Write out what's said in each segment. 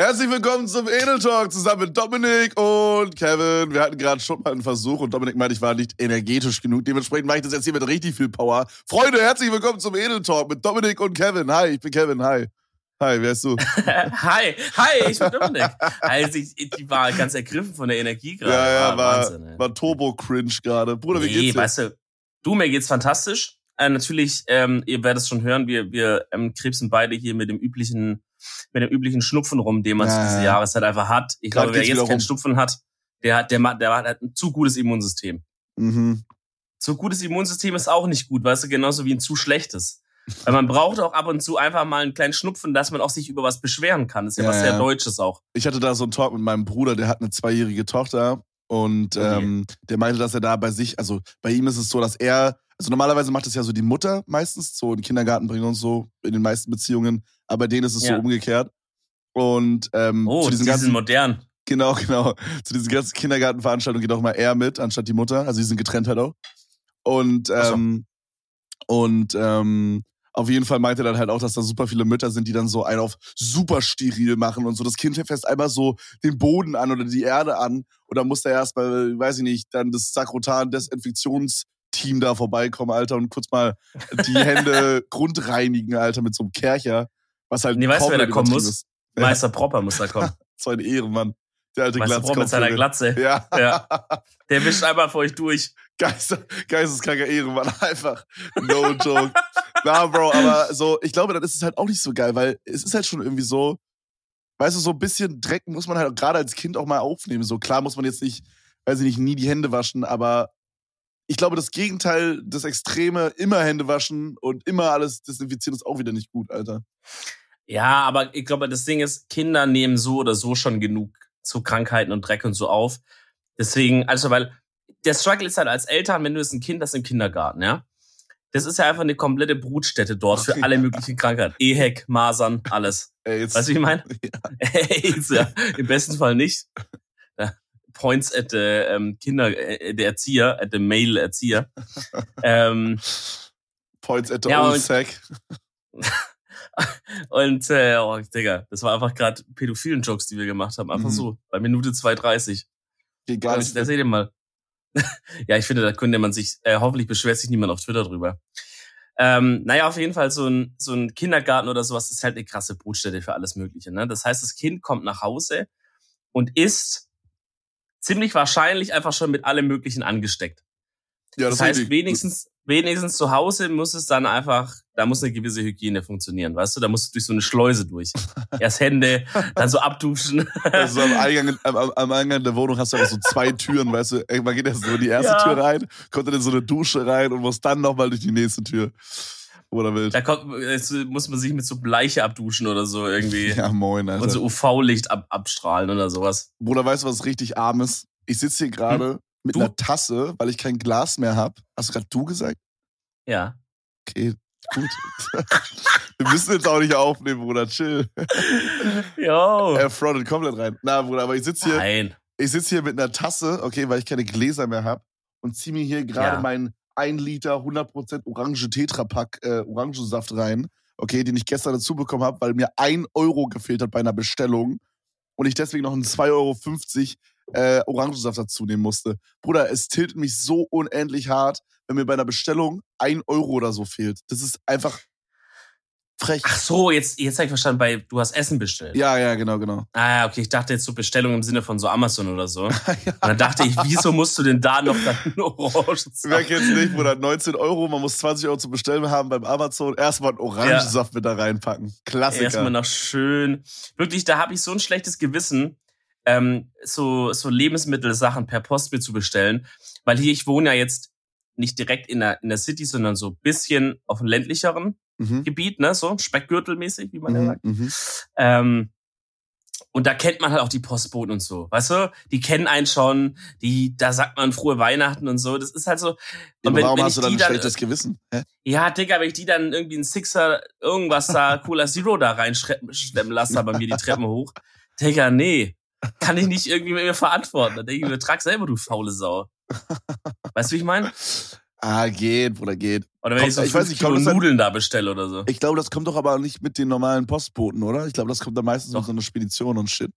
Herzlich willkommen zum Edel Talk zusammen mit Dominik und Kevin. Wir hatten gerade schon mal einen Versuch und Dominik meinte, ich war nicht energetisch genug. Dementsprechend mache ich das jetzt hier mit richtig viel Power. Freunde, herzlich willkommen zum Edel Talk mit Dominik und Kevin. Hi, ich bin Kevin. Hi. Hi, wer bist du? hi, hi, ich bin Dominik. Also ich, ich war ganz ergriffen von der Energie gerade. Ja, ja, war, Wahnsinn, war Turbo-Cringe gerade. Bruder, wie nee, geht's dir? weißt du, du, mir geht's fantastisch. Äh, natürlich, ähm, ihr werdet es schon hören, wir, wir ähm, krebsen beide hier mit dem üblichen mit dem üblichen Schnupfen rum, den man ja, zu dieser Jahreszeit einfach hat. Ich glaube, wer jetzt keinen Schnupfen hat, der hat, der, der hat ein zu gutes Immunsystem. Mhm. Zu gutes Immunsystem ist auch nicht gut, weißt du, genauso wie ein zu schlechtes. Weil man braucht auch ab und zu einfach mal einen kleinen Schnupfen, dass man auch sich über was beschweren kann. Das ist ja, ja was sehr Deutsches auch. Ich hatte da so einen Talk mit meinem Bruder, der hat eine zweijährige Tochter und okay. ähm, der meinte, dass er da bei sich, also bei ihm ist es so, dass er also normalerweise macht es ja so die Mutter meistens, so in den Kindergarten bringen und so, in den meisten Beziehungen. Aber bei denen ist es ja. so umgekehrt. Und ähm, oh, zu diesen die ganzen, sind modern. Genau, genau. Zu diesen ganzen Kindergartenveranstaltungen geht auch mal er mit, anstatt die Mutter. Also die sind getrennt halt auch. Und, ähm, so. und ähm, auf jeden Fall meinte er dann halt auch, dass da super viele Mütter sind, die dann so einen auf super steril machen und so. Das Kind fässt einmal so den Boden an oder die Erde an. Und dann muss er erstmal, weiß ich nicht, dann das Sakrotan Desinfektions Team da vorbeikommen, Alter, und kurz mal die Hände grundreinigen, Alter, mit so einem Kercher. Was halt nee, weißt du, wer da kommen muss? Ist. Meister Propper muss da kommen. so ein Ehrenmann. Der alte Meister Propper mit seiner Glatze. Ja. ja. Der wischt einfach vor euch durch. Geister, geisteskranker Ehrenmann, einfach. No joke. Na, Bro, aber so, ich glaube, dann ist es halt auch nicht so geil, weil es ist halt schon irgendwie so, weißt du, so ein bisschen Dreck muss man halt gerade als Kind auch mal aufnehmen. So klar muss man jetzt nicht, weiß ich nicht, nie die Hände waschen, aber ich glaube, das Gegenteil, das Extreme, immer Hände waschen und immer alles desinfizieren, ist auch wieder nicht gut, Alter. Ja, aber ich glaube, das Ding ist, Kinder nehmen so oder so schon genug zu Krankheiten und Dreck und so auf. Deswegen, also, weil der Struggle ist halt als Eltern, wenn du jetzt ein Kind hast im Kindergarten, ja. Das ist ja einfach eine komplette Brutstätte dort für alle möglichen Krankheiten. EHEC, Masern, alles. AIDS. Weißt du, wie ich meine? Ja. AIDS, ja. Im besten Fall nicht points at the ähm, Kinder, äh, der Erzieher, at the male Erzieher. ähm, points at the ja, old sack. und äh, oh, Digga, das war einfach gerade pädophilen Jokes, die wir gemacht haben. Einfach mhm. so, bei Minute 2,30. Geht gar nicht. Da seht ihr mal. ja, ich finde, da könnte man sich, äh, hoffentlich beschwert sich niemand auf Twitter drüber. Ähm, naja, auf jeden Fall so ein, so ein Kindergarten oder sowas ist halt eine krasse Brutstätte für alles Mögliche. Ne? Das heißt, das Kind kommt nach Hause und isst ziemlich wahrscheinlich einfach schon mit allem Möglichen angesteckt. Ja, das, das heißt, wenigstens, wenigstens zu Hause muss es dann einfach, da muss eine gewisse Hygiene funktionieren, weißt du? Da musst du durch so eine Schleuse durch. Erst Hände, dann so abduschen. Also am Eingang, am, am Eingang der Wohnung hast du einfach so zwei Türen, weißt du? Man geht erst so in die erste ja. Tür rein, kommt dann in so eine Dusche rein und muss dann nochmal durch die nächste Tür. Oder wild. Da kommt, muss man sich mit so Bleiche abduschen oder so irgendwie. Ja, moin, Alter. Und so UV-Licht ab, abstrahlen oder sowas. Bruder, weißt du, was richtig arm ist? Ich sitze hier gerade hm? mit du? einer Tasse, weil ich kein Glas mehr habe. Hast du gerade du gesagt? Ja. Okay, gut. Wir müssen jetzt auch nicht aufnehmen, Bruder. Chill. Jo. Er frontet komplett rein. Na, Bruder, aber ich sitze hier. Nein. Ich sitze hier mit einer Tasse, okay, weil ich keine Gläser mehr habe und ziehe mir hier gerade ja. meinen 1 Liter 100% Orange Tetrapack äh, Orangensaft rein, okay, den ich gestern dazu bekommen habe, weil mir 1 Euro gefehlt hat bei einer Bestellung und ich deswegen noch einen 2,50 Euro äh, Orangensaft dazu nehmen musste. Bruder, es tiltet mich so unendlich hart, wenn mir bei einer Bestellung 1 Euro oder so fehlt. Das ist einfach Frech. Ach so, jetzt, jetzt habe ich verstanden, bei, du hast Essen bestellt. Ja, ja, genau, genau. Ah, okay, ich dachte jetzt so Bestellung im Sinne von so Amazon oder so. ja. Und dann dachte ich, wieso musst du denn da noch dann Orangensaft? Wer kennt's nicht, Bruder? 19 Euro, man muss 20 Euro zu bestellen haben beim Amazon. Erstmal einen Orangensaft ja. mit da reinpacken. Klassiker. Erstmal noch schön. Wirklich, da habe ich so ein schlechtes Gewissen, ähm, so, so Lebensmittelsachen per Post mir zu bestellen. Weil hier, ich wohne ja jetzt nicht direkt in der, in der City, sondern so bisschen auf dem ländlicheren mhm. Gebiet, ne, so Speckgürtelmäßig, wie man ja mhm, sagt. Mhm. Ähm, und da kennt man halt auch die Postboten und so, weißt du? Die kennen einen schon, die, da sagt man frohe Weihnachten und so. Das ist halt so. Und wenn, warum wenn hast du dann ein schlechtes Gewissen? Hä? Ja, Digga, wenn ich die dann irgendwie ein Sixer, irgendwas da, Cola Zero da reinschleppen lasse, bei mir die Treppen hoch. Digga, nee. Kann ich nicht irgendwie mit mir verantworten. Da denke ich mir, trag selber, du faule Sau. Weißt du, wie ich meine? Ah, geht, Bruder, geht. Oder wenn kommt, ich so ich weiß Kilo Nudeln da bestelle oder so. Ich glaube, das kommt doch aber nicht mit den normalen Postboten, oder? Ich glaube, das kommt dann meistens doch. mit so einer Spedition und Shit.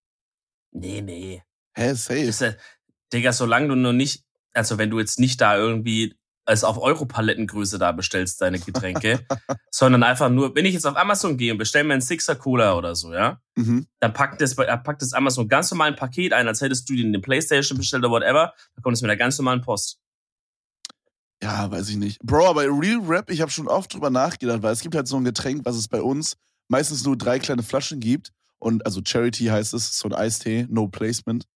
Nee, nee. Hä, safe. Das ist, Digga, solange du nur nicht, also wenn du jetzt nicht da irgendwie als auf Europalettengröße da bestellst, deine Getränke, sondern einfach nur, wenn ich jetzt auf Amazon gehe und bestelle mir einen Sixer Cola oder so, ja, mhm. dann packt das, packt das Amazon ganz normal ein Paket ein, als hättest du dir eine Playstation bestellt oder whatever, dann kommt es mit der ganz normalen Post. Ja, weiß ich nicht. Bro, aber Real Rap, ich habe schon oft drüber nachgedacht, weil es gibt halt so ein Getränk, was es bei uns meistens nur drei kleine Flaschen gibt. Und also Charity heißt es, so ein Eistee, no placement.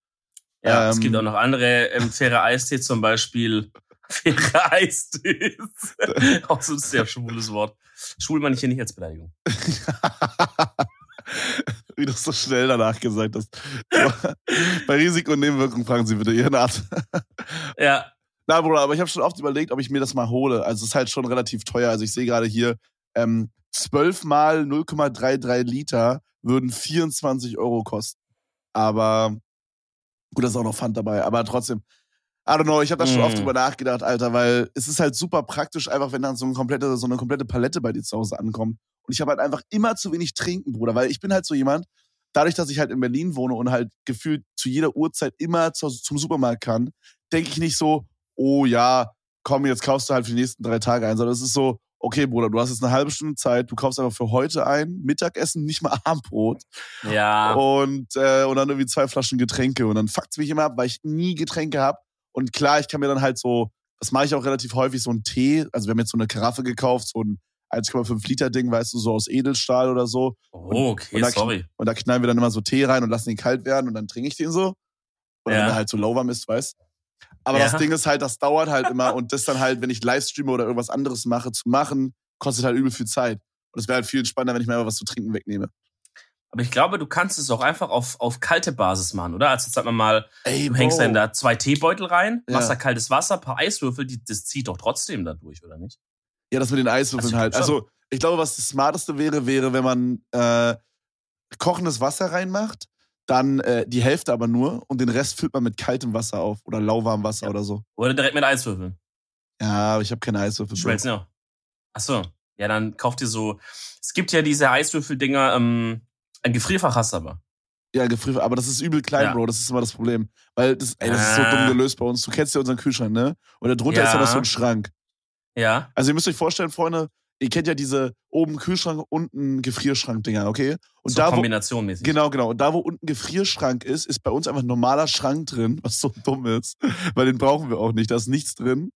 Ja, ähm, es gibt auch noch andere ähm, faire Eistee, zum Beispiel faire Eistee. auch so ein sehr schwules Wort. Schwul meine ich hier nicht als Beleidigung. Wie du so schnell danach gesagt hast. Bei Risiko und Nebenwirkungen fragen Sie bitte Ihren Arzt. ja, na, Bruder, aber ich habe schon oft überlegt, ob ich mir das mal hole. Also es ist halt schon relativ teuer. Also ich sehe gerade hier, ähm, 12 mal 0,33 Liter würden 24 Euro kosten. Aber gut, da ist auch noch Pfand dabei. Aber trotzdem, I don't know, ich habe da schon mm. oft drüber nachgedacht, Alter, weil es ist halt super praktisch, einfach wenn dann so eine komplette, so eine komplette Palette bei dir zu Hause ankommt. Und ich habe halt einfach immer zu wenig trinken, Bruder, weil ich bin halt so jemand, dadurch, dass ich halt in Berlin wohne und halt gefühlt zu jeder Uhrzeit immer zu, zum Supermarkt kann, denke ich nicht so, oh ja, komm, jetzt kaufst du halt für die nächsten drei Tage ein, sondern es ist so, okay, Bruder, du hast jetzt eine halbe Stunde Zeit, du kaufst einfach für heute ein, Mittagessen, nicht mal Abendbrot. Ja. Und, äh, und dann irgendwie zwei Flaschen Getränke. Und dann fuckt's mich immer ab, weil ich nie Getränke hab. Und klar, ich kann mir dann halt so, das mache ich auch relativ häufig, so einen Tee. Also wir haben jetzt so eine Karaffe gekauft, so ein 1,5 Liter Ding, weißt du, so aus Edelstahl oder so. Oh, okay, und da, sorry. Und da knallen wir dann immer so Tee rein und lassen den kalt werden und dann trinke ich den so. Oder ja. wenn er halt so low warm ist, weißt du. Aber ja. das Ding ist halt, das dauert halt immer und das dann halt, wenn ich Livestreame oder irgendwas anderes mache, zu machen, kostet halt übel viel Zeit. Und es wäre halt viel spannender, wenn ich mir einfach was zu trinken wegnehme. Aber ich glaube, du kannst es auch einfach auf, auf kalte Basis machen, oder? Also sagen wir mal, Ey, du hängst dann da zwei Teebeutel rein, ja. machst da kaltes Wasser, paar Eiswürfel, die, das zieht doch trotzdem da durch, oder nicht? Ja, das mit den Eiswürfeln also, halt. Also ich glaube, was das Smarteste wäre, wäre, wenn man äh, kochendes Wasser reinmacht, dann äh, die Hälfte aber nur und den Rest füllt man mit kaltem Wasser auf oder lauwarmem Wasser ja. oder so. Oder direkt mit Eiswürfeln. Ja, aber ich habe keine Eiswürfel. Schmelzen ja. Ach so. Ja, dann kauft ihr so. Es gibt ja diese Eiswürfeldinger, ähm, ein Gefrierfach hast du aber. Ja, Gefrierfach, aber das ist übel klein, ja. Bro. Das ist immer das Problem. Weil das, ey, das ist so dumm ah. gelöst bei uns. Du kennst ja unseren Kühlschrank, ne? Und darunter ja. ist ja noch so ein Schrank. Ja. Also ihr müsst euch vorstellen, Freunde, ihr kennt ja diese oben Kühlschrank, unten Gefrierschrank-Dinger, okay? Und so da, kombinationmäßig. Genau, genau. Und da, wo unten Gefrierschrank ist, ist bei uns einfach ein normaler Schrank drin, was so dumm ist. Weil den brauchen wir auch nicht. Da ist nichts drin.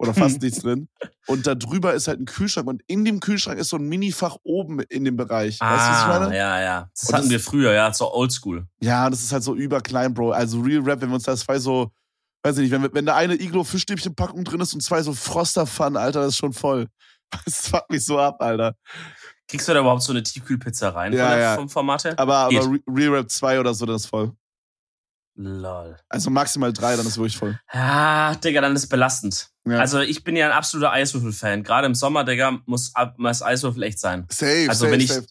Oder fast nichts drin. Und da drüber ist halt ein Kühlschrank. Und in dem Kühlschrank ist so ein Minifach oben in dem Bereich. Ah, weißt du, was ich ah, meine? Ja, ja. Das und hatten das, wir früher, ja, so oldschool. Ja, das ist halt so überklein, Bro. Also Real Rap, wenn wir uns da zwei so, weiß ich nicht, wenn, wenn da eine Iglo-Fischstäbchen-Packung drin ist und zwei so Froster-Pfannen, Alter, das ist schon voll. Das fuckt mich so ab, Alter. Kriegst du da überhaupt so eine Tiefkühlpizza rein ja, von ja. vom Format her? Aber, aber Real Rap 2 oder so, das ist voll. Lol. Also maximal 3, dann ist wirklich voll. Ja, Digga, dann ist belastend. Ja. Also ich bin ja ein absoluter Eiswürfel-Fan. Gerade im Sommer, Digga, muss, muss Eiswürfel echt sein. Safe, also safe, wenn ich, safe.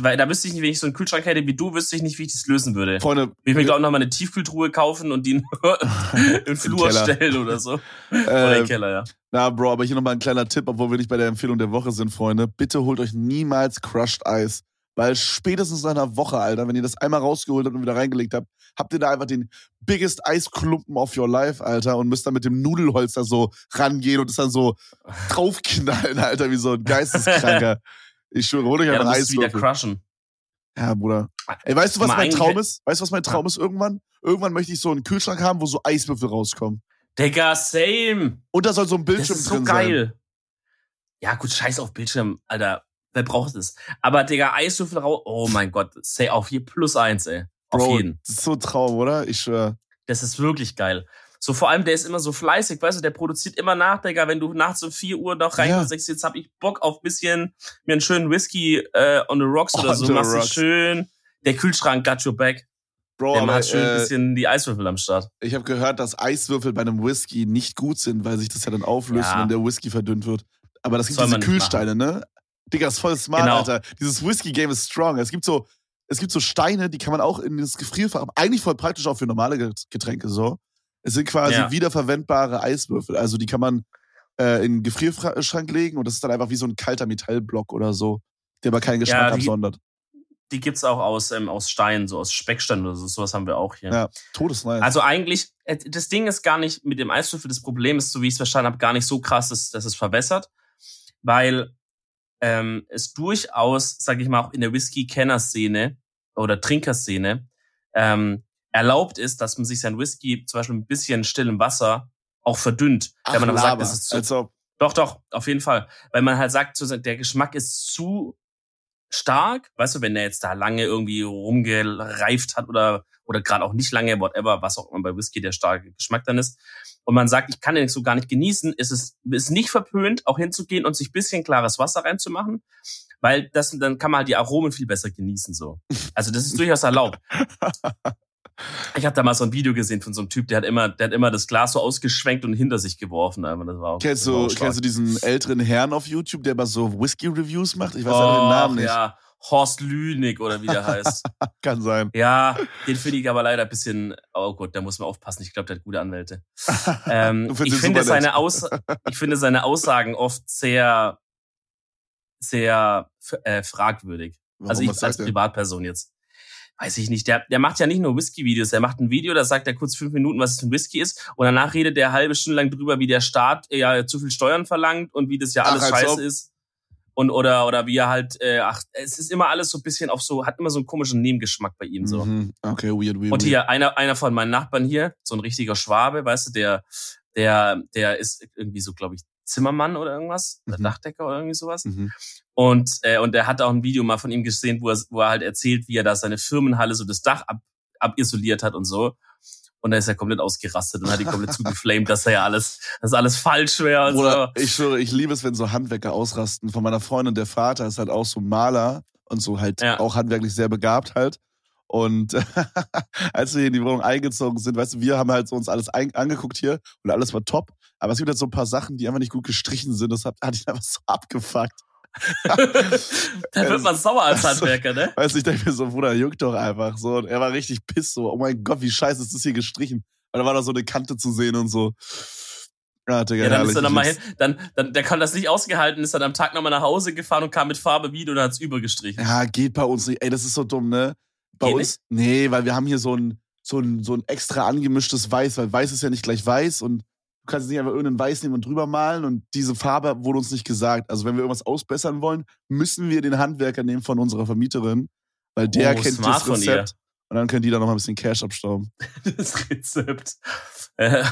Weil da wüsste ich nicht, wenn ich so einen Kühlschrank hätte wie du, wüsste ich nicht, wie ich das lösen würde. Freunde. Ich mir, glaube ich, noch mal eine Tiefkühltruhe kaufen und die in den Flur stellen oder so. Äh, oder im Keller, ja. Na, Bro, aber hier nochmal ein kleiner Tipp, obwohl wir nicht bei der Empfehlung der Woche sind, Freunde. Bitte holt euch niemals Crushed Eis. Weil spätestens nach einer Woche, Alter, wenn ihr das einmal rausgeholt habt und wieder reingelegt habt, habt ihr da einfach den biggest Eisklumpen of your life, Alter, und müsst dann mit dem Nudelholz da so rangehen und es dann so draufknallen, Alter, wie so ein Geisteskranker. Ich schwöre, hol euch ja, einfach wieder crushen. Ja, Bruder. Ey, weißt du, was mein Traum ist? Weißt du, was mein Traum ist irgendwann? Irgendwann möchte ich so einen Kühlschrank haben, wo so Eiswürfel rauskommen. Digga, same. Und da soll so ein Bildschirm das ist so drin geil. Sein. Ja, gut, scheiß auf Bildschirm, Alter. Wer braucht es? Aber, Digga, Eiswürfel raus. Oh mein Gott, say auf hier plus eins, ey. Auf Bro, jeden. Das ist so Traum, oder? Ich schwör. Das ist wirklich geil. So vor allem, der ist immer so fleißig, weißt du, der produziert immer nach, Digga, wenn du nachts um 4 Uhr noch rein sagst, jetzt hab ich Bock auf bisschen mir einen schönen Whisky äh, on the rocks oder so, machst du schön. Der Kühlschrank got your back. Bro, der aber, hat schön ein äh, bisschen die Eiswürfel am Start. Ich habe gehört, dass Eiswürfel bei einem Whisky nicht gut sind, weil sich das ja dann auflöst, ja. wenn der Whisky verdünnt wird. Aber das gibt Soll diese Kühlsteine, ne? Digga, ist voll smart, genau. Alter. Dieses Whisky-Game ist strong. Es gibt so, es gibt so Steine, die kann man auch in das Gefrierfach, eigentlich voll praktisch auch für normale Getränke so. Es sind quasi ja. wiederverwendbare Eiswürfel. Also die kann man äh, in den Gefrierschrank legen und das ist dann einfach wie so ein kalter Metallblock oder so, der aber keinen Geschmack ja, absondert. Die gibt's auch aus, ähm, aus Stein, so aus Speckstein oder so. Sowas haben wir auch hier. Ja, todesnice. Also eigentlich, äh, das Ding ist gar nicht mit dem Eiswürfel, das Problem ist, so wie ich es verstanden habe, gar nicht so krass, dass, dass es verwässert. Weil ähm, es durchaus, sag ich mal, auch in der Whisky-Kenner-Szene oder Trinkerszene ähm, erlaubt ist, dass man sich sein Whisky zum Beispiel ein bisschen stillem Wasser auch verdünnt. Ach, wenn man aber sagt, das ist zu, also. Doch, doch, auf jeden Fall. Weil man halt sagt, der Geschmack ist zu stark, weißt du, wenn der jetzt da lange irgendwie rumgereift hat oder oder gerade auch nicht lange, whatever, was auch immer bei Whisky der starke Geschmack dann ist. Und man sagt, ich kann den so gar nicht genießen, ist es ist nicht verpönt, auch hinzugehen und sich bisschen klares Wasser reinzumachen, weil das dann kann man halt die Aromen viel besser genießen so. Also das ist durchaus erlaubt. Ich habe da mal so ein Video gesehen von so einem Typ, der hat immer, der hat immer das Glas so ausgeschwenkt und hinter sich geworfen. Das war auch, kennst, du, kennst du diesen älteren Herrn auf YouTube, der mal so Whisky-Reviews macht? Ich weiß oh, den Namen nicht. Ja, Horst Lünig oder wie der heißt. Kann sein. Ja, den finde ich aber leider ein bisschen, oh Gott, da muss man aufpassen. Ich glaube, der hat gute Anwälte. ähm, ich, finde seine Aus, ich finde seine Aussagen oft sehr, sehr äh, fragwürdig. Warum, also ich als Privatperson jetzt weiß ich nicht, der, der macht ja nicht nur Whisky-Videos, er macht ein Video, da sagt er kurz fünf Minuten, was es für ein Whisky ist, und danach redet er halbe Stunde lang drüber, wie der Staat ja zu viel Steuern verlangt und wie das ja alles ach, scheiße ob. ist. Und oder oder wie er halt, äh, ach, es ist immer alles so ein bisschen auf so, hat immer so einen komischen Nebengeschmack bei ihm so. Mhm. Okay, weird, weird. Und hier einer einer von meinen Nachbarn hier, so ein richtiger Schwabe, weißt du, der der der ist irgendwie so, glaube ich, Zimmermann oder irgendwas, mhm. Dachdecker oder irgendwie sowas. Mhm. Und, äh, und er hat auch ein Video mal von ihm gesehen, wo er, wo er halt erzählt, wie er da seine Firmenhalle so das Dach ab, abisoliert hat und so. Und da ist er komplett ausgerastet und hat ihn komplett zugeflamed, dass er ja alles, dass alles falsch wäre. Oder so. ich schwöre, ich liebe es, wenn so Handwerker ausrasten. Von meiner Freundin, der Vater ist halt auch so Maler und so halt ja. auch handwerklich sehr begabt halt. Und als wir hier in die Wohnung eingezogen sind, weißt du, wir haben halt so uns alles angeguckt hier und alles war top. Aber es gibt halt so ein paar Sachen, die einfach nicht gut gestrichen sind. Das hat, hat ihn einfach so abgefuckt. da wird man sauer als Handwerker, ne? Weißt du, ich denke mir so, Bruder, juckt doch einfach so. Und er war richtig piss so, oh mein Gott, wie scheiße ist das hier gestrichen. Und da war da so eine Kante zu sehen und so. Ja, Digga, ja, dann ist er dann mal hin, dann, dann, der kann das nicht ausgehalten, ist dann am Tag nochmal nach Hause gefahren und kam mit Farbe wieder und hat's übergestrichen. Ja, geht bei uns nicht. Ey, das ist so dumm, ne? Bei geht uns, nicht? nee, weil wir haben hier so ein, so ein, so ein extra angemischtes Weiß, weil Weiß ist ja nicht gleich Weiß und Du kannst nicht einfach irgendeinen Weiß nehmen und drüber malen und diese Farbe wurde uns nicht gesagt. Also wenn wir irgendwas ausbessern wollen, müssen wir den Handwerker nehmen von unserer Vermieterin, weil der oh, kennt das Rezept. Und dann können die da noch mal ein bisschen Cash abstauben. das Rezept. Äh,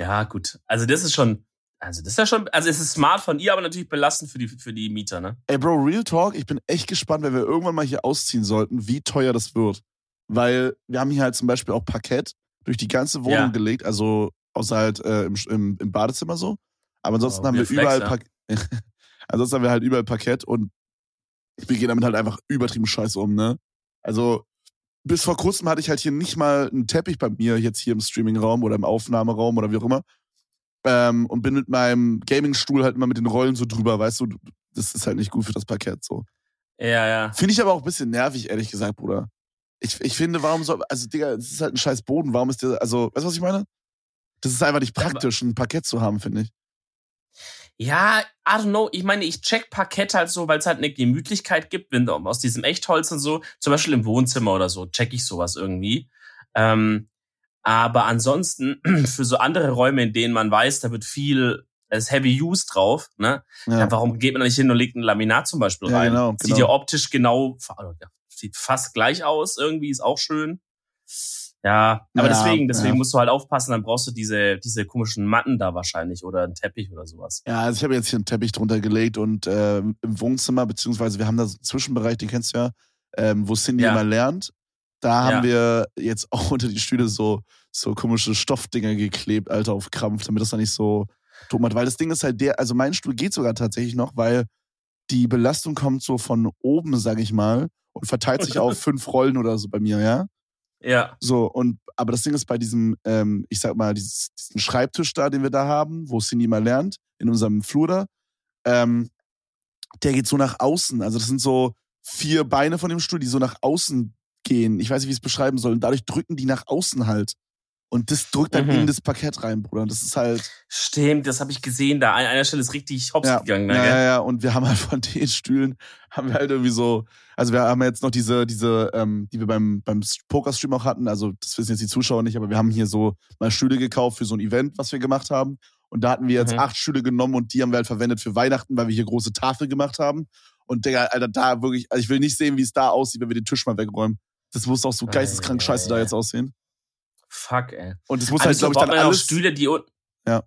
ja, gut. Also das ist schon, also das ist ja schon, also es ist smart von ihr, aber natürlich belastend für die, für die Mieter, ne? Ey, Bro, Real Talk, ich bin echt gespannt, wenn wir irgendwann mal hier ausziehen sollten, wie teuer das wird. Weil wir haben hier halt zum Beispiel auch Parkett durch die ganze Wohnung ja. gelegt, also außer halt äh, im, im, im, Badezimmer so. Aber ansonsten oh, haben wir überall ja. ansonsten haben wir halt überall Parkett und wir gehen damit halt einfach übertrieben scheiße um, ne? Also bis vor kurzem hatte ich halt hier nicht mal einen Teppich bei mir, jetzt hier im Streamingraum oder im Aufnahmeraum oder wie auch immer. Ähm, und bin mit meinem Gamingstuhl halt immer mit den Rollen so drüber, weißt du, das ist halt nicht gut für das Parkett so. Ja, ja. Finde ich aber auch ein bisschen nervig, ehrlich gesagt, Bruder. Ich, ich finde, warum soll, also Digga, es ist halt ein scheiß Boden, warum ist der, also, weißt du, was ich meine? Das ist einfach nicht praktisch, ein Parkett zu haben, finde ich. Ja, I don't know. Ich meine, ich check Parkett halt so, weil es halt eine Gemütlichkeit gibt, wenn aus diesem Echtholz und so, zum Beispiel im Wohnzimmer oder so, check ich sowas irgendwie. Ähm, aber ansonsten für so andere Räume, in denen man weiß, da wird viel, ist Heavy Use drauf, ne? Ja. ja. warum geht man da nicht hin und legt ein Laminat zum Beispiel rein? Ja, genau, Sieht genau. ja optisch genau, sieht fast gleich aus, irgendwie ist auch schön. Ja, aber ja, deswegen, deswegen ja. musst du halt aufpassen, dann brauchst du diese, diese komischen Matten da wahrscheinlich oder einen Teppich oder sowas. Ja, also ich habe jetzt hier einen Teppich drunter gelegt und äh, im Wohnzimmer, beziehungsweise wir haben da so einen Zwischenbereich, den kennst du ja, ähm, wo Cindy ja. immer lernt. Da haben wir jetzt auch unter die Stühle so, so komische Stoffdinger geklebt, Alter, auf Krampf, damit das da nicht so dumm hat. Weil das Ding ist halt der, also mein Stuhl geht sogar tatsächlich noch, weil die Belastung kommt so von oben, sag ich mal, und verteilt sich auf fünf Rollen oder so bei mir, ja. Ja. So, und aber das Ding ist bei diesem, ähm, ich sag mal, dieses, diesen Schreibtisch da, den wir da haben, wo Cindy mal lernt, in unserem Flur da, ähm, der geht so nach außen. Also das sind so vier Beine von dem Stuhl, die so nach außen gehen. Ich weiß nicht, wie ich es beschreiben soll. Und dadurch drücken die nach außen halt. Und das drückt dann mhm. in das Parkett rein, Bruder. Und das ist halt. Stimmt, das habe ich gesehen. Da an einer Stelle ist richtig hops ja, gegangen. Ne, ja, ja, ja. Und wir haben halt von den Stühlen, haben wir halt irgendwie so, also wir haben jetzt noch diese, diese, ähm, die wir beim, beim Pokerstream auch hatten. Also das wissen jetzt die Zuschauer nicht, aber wir haben hier so mal Stühle gekauft für so ein Event, was wir gemacht haben. Und da hatten wir jetzt mhm. acht Stühle genommen und die haben wir halt verwendet für Weihnachten, weil wir hier große Tafel gemacht haben. Und Digga, Alter, da wirklich, also ich will nicht sehen, wie es da aussieht, wenn wir den Tisch mal wegräumen. Das muss auch so geisteskrank scheiße da jetzt aussehen. Fuck, ey. Und es muss halt, glaube ich, dann alles. Stühle, die unten. Ja.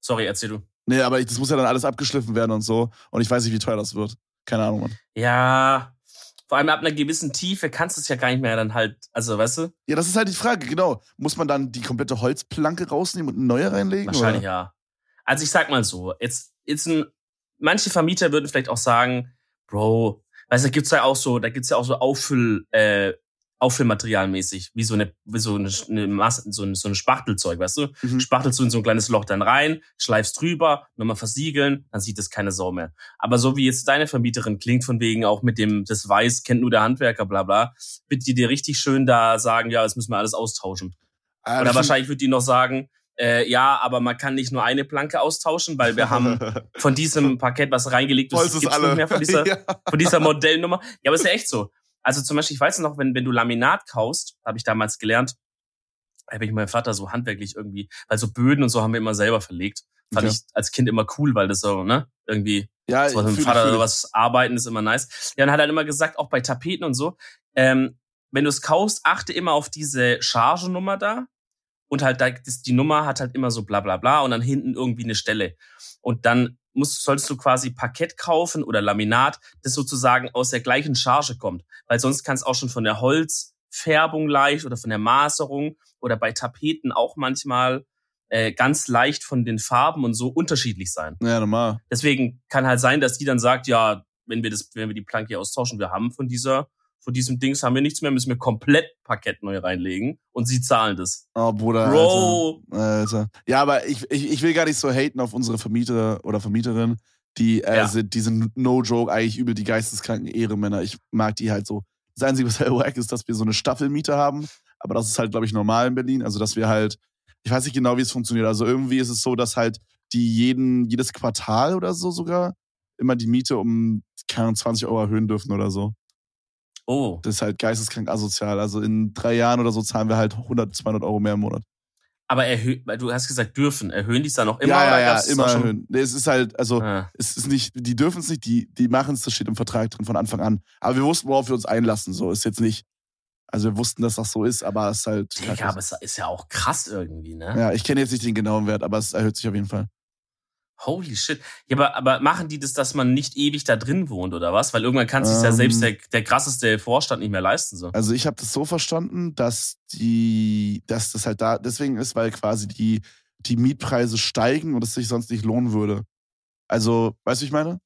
Sorry, erzähl du. Nee, aber ich, das muss ja dann alles abgeschliffen werden und so. Und ich weiß nicht, wie teuer das wird. Keine Ahnung, Mann. Ja. Vor allem ab einer gewissen Tiefe kannst du es ja gar nicht mehr dann halt, also weißt du? Ja, das ist halt die Frage, genau. Muss man dann die komplette Holzplanke rausnehmen und eine neue reinlegen? Wahrscheinlich oder? ja. Also ich sag mal so, jetzt, jetzt ein, manche Vermieter würden vielleicht auch sagen, Bro, weißt du, da gibt's ja auch so, da gibt's ja auch so Auffüll, äh, Auffüllmaterialmäßig, wie so eine, wie so eine, eine Masse, so ein, so ein Spachtelzeug, weißt du? Mhm. Spachtelst du in so ein kleines Loch dann rein, schleifst drüber, nochmal versiegeln, dann sieht es keine Sau mehr. Aber so wie jetzt deine Vermieterin klingt, von wegen auch mit dem, das Weiß kennt nur der Handwerker, bla bla, wird die dir richtig schön da sagen, ja, jetzt müssen wir alles austauschen. Ah, Oder wahrscheinlich wird die noch sagen, äh, ja, aber man kann nicht nur eine Planke austauschen, weil wir haben von diesem Parkett was reingelegt, das gibt's alle. nicht mehr von dieser, ja. von dieser Modellnummer. Ja, aber ist ja echt so. Also zum Beispiel, ich weiß noch, wenn, wenn du Laminat kaufst, habe ich damals gelernt, habe ich meinem Vater so handwerklich irgendwie, weil so Böden und so haben wir immer selber verlegt. Fand okay. ich als Kind immer cool, weil das so, ne, irgendwie, ja, so mit dem Vater oder was arbeiten ist immer nice. Ja, und hat halt immer gesagt, auch bei Tapeten und so, ähm, wenn du es kaufst, achte immer auf diese Chargenummer da. Und halt, da, die Nummer hat halt immer so bla bla bla und dann hinten irgendwie eine Stelle. Und dann musst, solltest du quasi Parkett kaufen oder Laminat, das sozusagen aus der gleichen Charge kommt. Weil sonst kann es auch schon von der Holzfärbung leicht oder von der Maserung oder bei Tapeten auch manchmal äh, ganz leicht von den Farben und so unterschiedlich sein. Ja, normal. Deswegen kann halt sein, dass die dann sagt, ja, wenn wir das, wenn wir die Planke austauschen, wir haben von dieser von diesem Dings haben wir nichts mehr, müssen wir komplett Parkett neu reinlegen und sie zahlen das. Oh, Bruder. Bro. Alter. Alter. Ja, aber ich, ich, ich will gar nicht so haten auf unsere Vermieter oder Vermieterin. Die, äh, ja. sind, die sind no joke eigentlich übel die geisteskranken Ehremänner. Ich mag die halt so. Das Einzige, was halt wack ist, dass wir so eine Staffelmiete haben. Aber das ist halt, glaube ich, normal in Berlin. Also, dass wir halt, ich weiß nicht genau, wie es funktioniert. Also, irgendwie ist es so, dass halt die jeden, jedes Quartal oder so sogar immer die Miete um, keine 20 Euro erhöhen dürfen oder so. Oh. Das ist halt geisteskrank asozial. Also in drei Jahren oder so zahlen wir halt 100, 200 Euro mehr im Monat. Aber weil du hast gesagt, dürfen. Erhöhen die es dann noch immer? Ja, ja, ja, immer erhöhen. Nee, es ist halt, also, ah. es ist nicht, die dürfen es nicht, die, die machen es, das steht im Vertrag drin von Anfang an. Aber wir wussten, worauf wir uns einlassen, so. Ist jetzt nicht, also wir wussten, dass das so ist, aber es ist halt. Digga, aber es ist ja auch krass irgendwie, ne? Ja, ich kenne jetzt nicht den genauen Wert, aber es erhöht sich auf jeden Fall. Holy shit. Ja, aber, aber machen die das, dass man nicht ewig da drin wohnt oder was? Weil irgendwann kann sich ähm, ja selbst der, der krasseste Vorstand nicht mehr leisten. So. Also ich habe das so verstanden, dass die, dass das halt da deswegen ist, weil quasi die, die Mietpreise steigen und es sich sonst nicht lohnen würde. Also, weißt du, ich meine?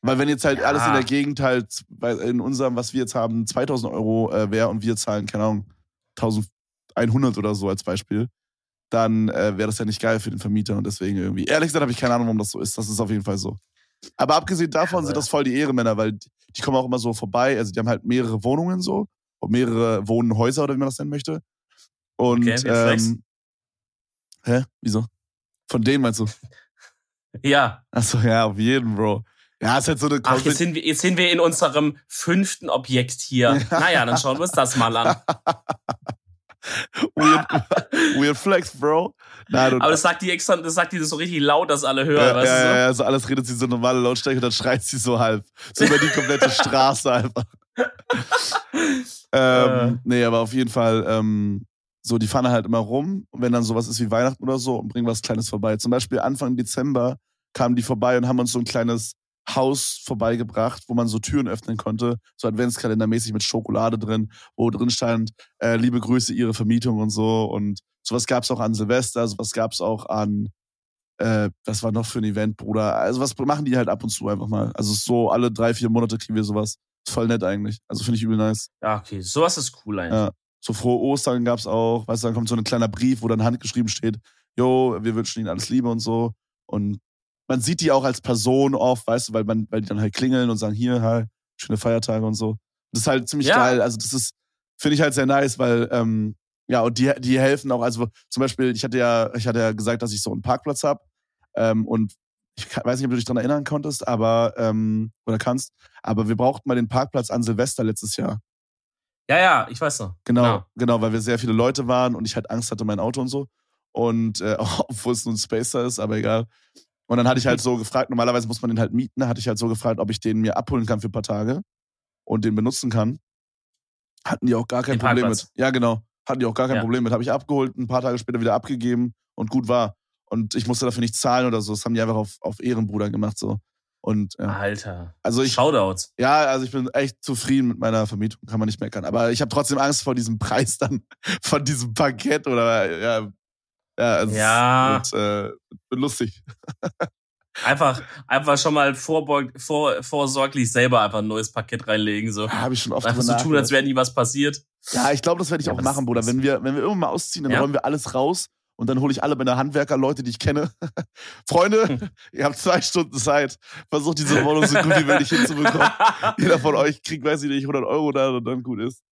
Weil wenn jetzt halt ja. alles in der Gegend halt, in unserem, was wir jetzt haben, 2000 Euro äh, wäre und wir zahlen, keine Ahnung, 1100 oder so als Beispiel, dann äh, wäre das ja nicht geil für den Vermieter und deswegen irgendwie. Ehrlich gesagt habe ich keine Ahnung, warum das so ist. Das ist auf jeden Fall so. Aber abgesehen davon ja, sind das voll die Ehremänner, weil die kommen auch immer so vorbei. Also die haben halt mehrere Wohnungen so, mehrere Wohnhäuser oder wie man das nennen möchte. Und okay, ähm, hä? Wieso? Von denen meinst du? Ja. Achso, ja, auf jeden, Bro. Ja, ist halt so eine Ach, jetzt sind, wir, jetzt sind wir in unserem fünften Objekt hier. naja, dann schauen wir uns das mal an. weird, weird flex, Bro. Nein, Aber das sagt die extra, das sagt die so richtig laut, dass alle hören, ja, weißt ja, du? Ja, so alles redet sie so normale Lautstärke und dann schreit sie so halb. So über die komplette Straße einfach. ähm, äh. Nee, aber auf jeden Fall, ähm, so, die fahren halt immer rum, wenn dann sowas ist wie Weihnachten oder so und bringen was Kleines vorbei. Zum Beispiel Anfang Dezember kamen die vorbei und haben uns so ein kleines Haus vorbeigebracht, wo man so Türen öffnen konnte, so Adventskalendermäßig mit Schokolade drin, wo drin stand, äh, liebe Grüße, Ihre Vermietung und so. Und sowas gab es auch an Silvester, sowas gab es auch an, äh, was war noch für ein Event, Bruder? Also was machen die halt ab und zu einfach mal. Also so alle drei, vier Monate kriegen wir sowas. Ist voll nett eigentlich. Also finde ich übel nice. Ja, okay. Sowas ist cool eigentlich. Ja. So frohe Ostern gab's auch. Weißt du, dann kommt so ein kleiner Brief, wo dann handgeschrieben steht, jo, wir wünschen Ihnen alles Liebe und so. Und man sieht die auch als Person oft, weißt du, weil man, weil die dann halt klingeln und sagen, hier, hi, schöne Feiertage und so. Das ist halt ziemlich ja. geil. Also das ist, finde ich halt sehr nice, weil ähm, Ja, und die, die helfen auch, also zum Beispiel, ich hatte ja, ich hatte ja gesagt, dass ich so einen Parkplatz habe. Ähm, und ich weiß nicht, ob du dich daran erinnern konntest, aber ähm, oder kannst, aber wir brauchten mal den Parkplatz an Silvester letztes Jahr. Ja, ja, ich weiß noch. Genau, genau, genau weil wir sehr viele Leute waren und ich halt Angst hatte, mein Auto und so. Und äh, obwohl es nur ein Spacer ist, aber egal. Und dann hatte ich halt so gefragt, normalerweise muss man den halt mieten, hatte ich halt so gefragt, ob ich den mir abholen kann für ein paar Tage und den benutzen kann. Hatten die auch gar kein den Problem Parkplatz. mit. Ja, genau. Hatten die auch gar kein ja. Problem mit. Habe ich abgeholt, ein paar Tage später wieder abgegeben und gut war. Und ich musste dafür nichts zahlen oder so. Das haben die einfach auf, auf Ehrenbruder gemacht so. Und, ja. Alter. Also ich, Shoutouts. Ja, also ich bin echt zufrieden mit meiner Vermietung, kann man nicht meckern. Aber ich habe trotzdem Angst vor diesem Preis dann, von diesem Parkett oder ja, ja, also ja. Wird, äh, wird lustig. Einfach, einfach schon mal vorbeug, vor, vorsorglich selber einfach ein neues Parkett reinlegen. So. Ja, Habe ich schon oft Einfach so tun, als wäre nie was passiert. Ja, ich glaube, das werde ich ja, auch machen, Bruder. Wenn wir, wenn wir irgendwann mal ausziehen, dann ja. räumen wir alles raus und dann hole ich alle meine Handwerker, Leute, die ich kenne. Freunde, ihr habt zwei Stunden Zeit. Versucht diese Wohnung so gut wie möglich hinzubekommen. Jeder von euch kriegt, weiß ich nicht, 100 Euro da und dann gut ist.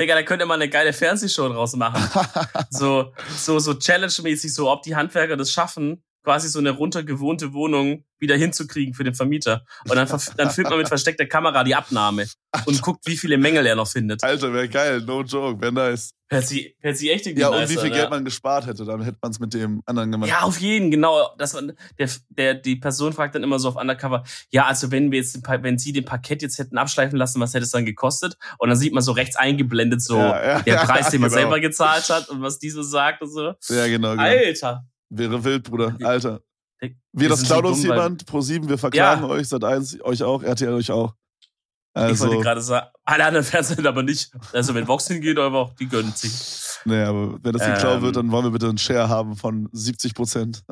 Digga, da könnte man eine geile Fernsehshow draus machen. so, so, so challenge-mäßig, so, ob die Handwerker das schaffen, quasi so eine runtergewohnte Wohnung wieder hinzukriegen für den Vermieter. Und dann, dann filmt man mit versteckter Kamera die Abnahme und guckt, wie viele Mängel er noch findet. Alter, wäre geil, no joke, wäre nice. Hört sie, hört sie echt irgendwie Ja, und wie viel Geld man gespart hätte, dann hätte man es mit dem anderen gemacht. Ja, auf jeden, genau. Das, der, der, die Person fragt dann immer so auf Undercover, ja, also wenn wir jetzt, wenn sie den Parkett jetzt hätten abschleifen lassen, was hätte es dann gekostet? Und dann sieht man so rechts eingeblendet so ja, ja, der Preis, den man genau. selber gezahlt hat und was die so sagt und so. Ja, genau, genau. Alter. Wäre wild, Bruder. Alter. Wir, das klaut uns jemand, Pro 7, wir verklagen ja. euch, seit eins, euch auch, RTL euch auch. Also, ich wollte also gerade sagen, alle anderen Fernsehen aber nicht. Also wenn Vox hingeht, aber die gönnen sich. Nee, aber wenn das geklaut ähm, wird, dann wollen wir bitte einen Share haben von 70 Prozent.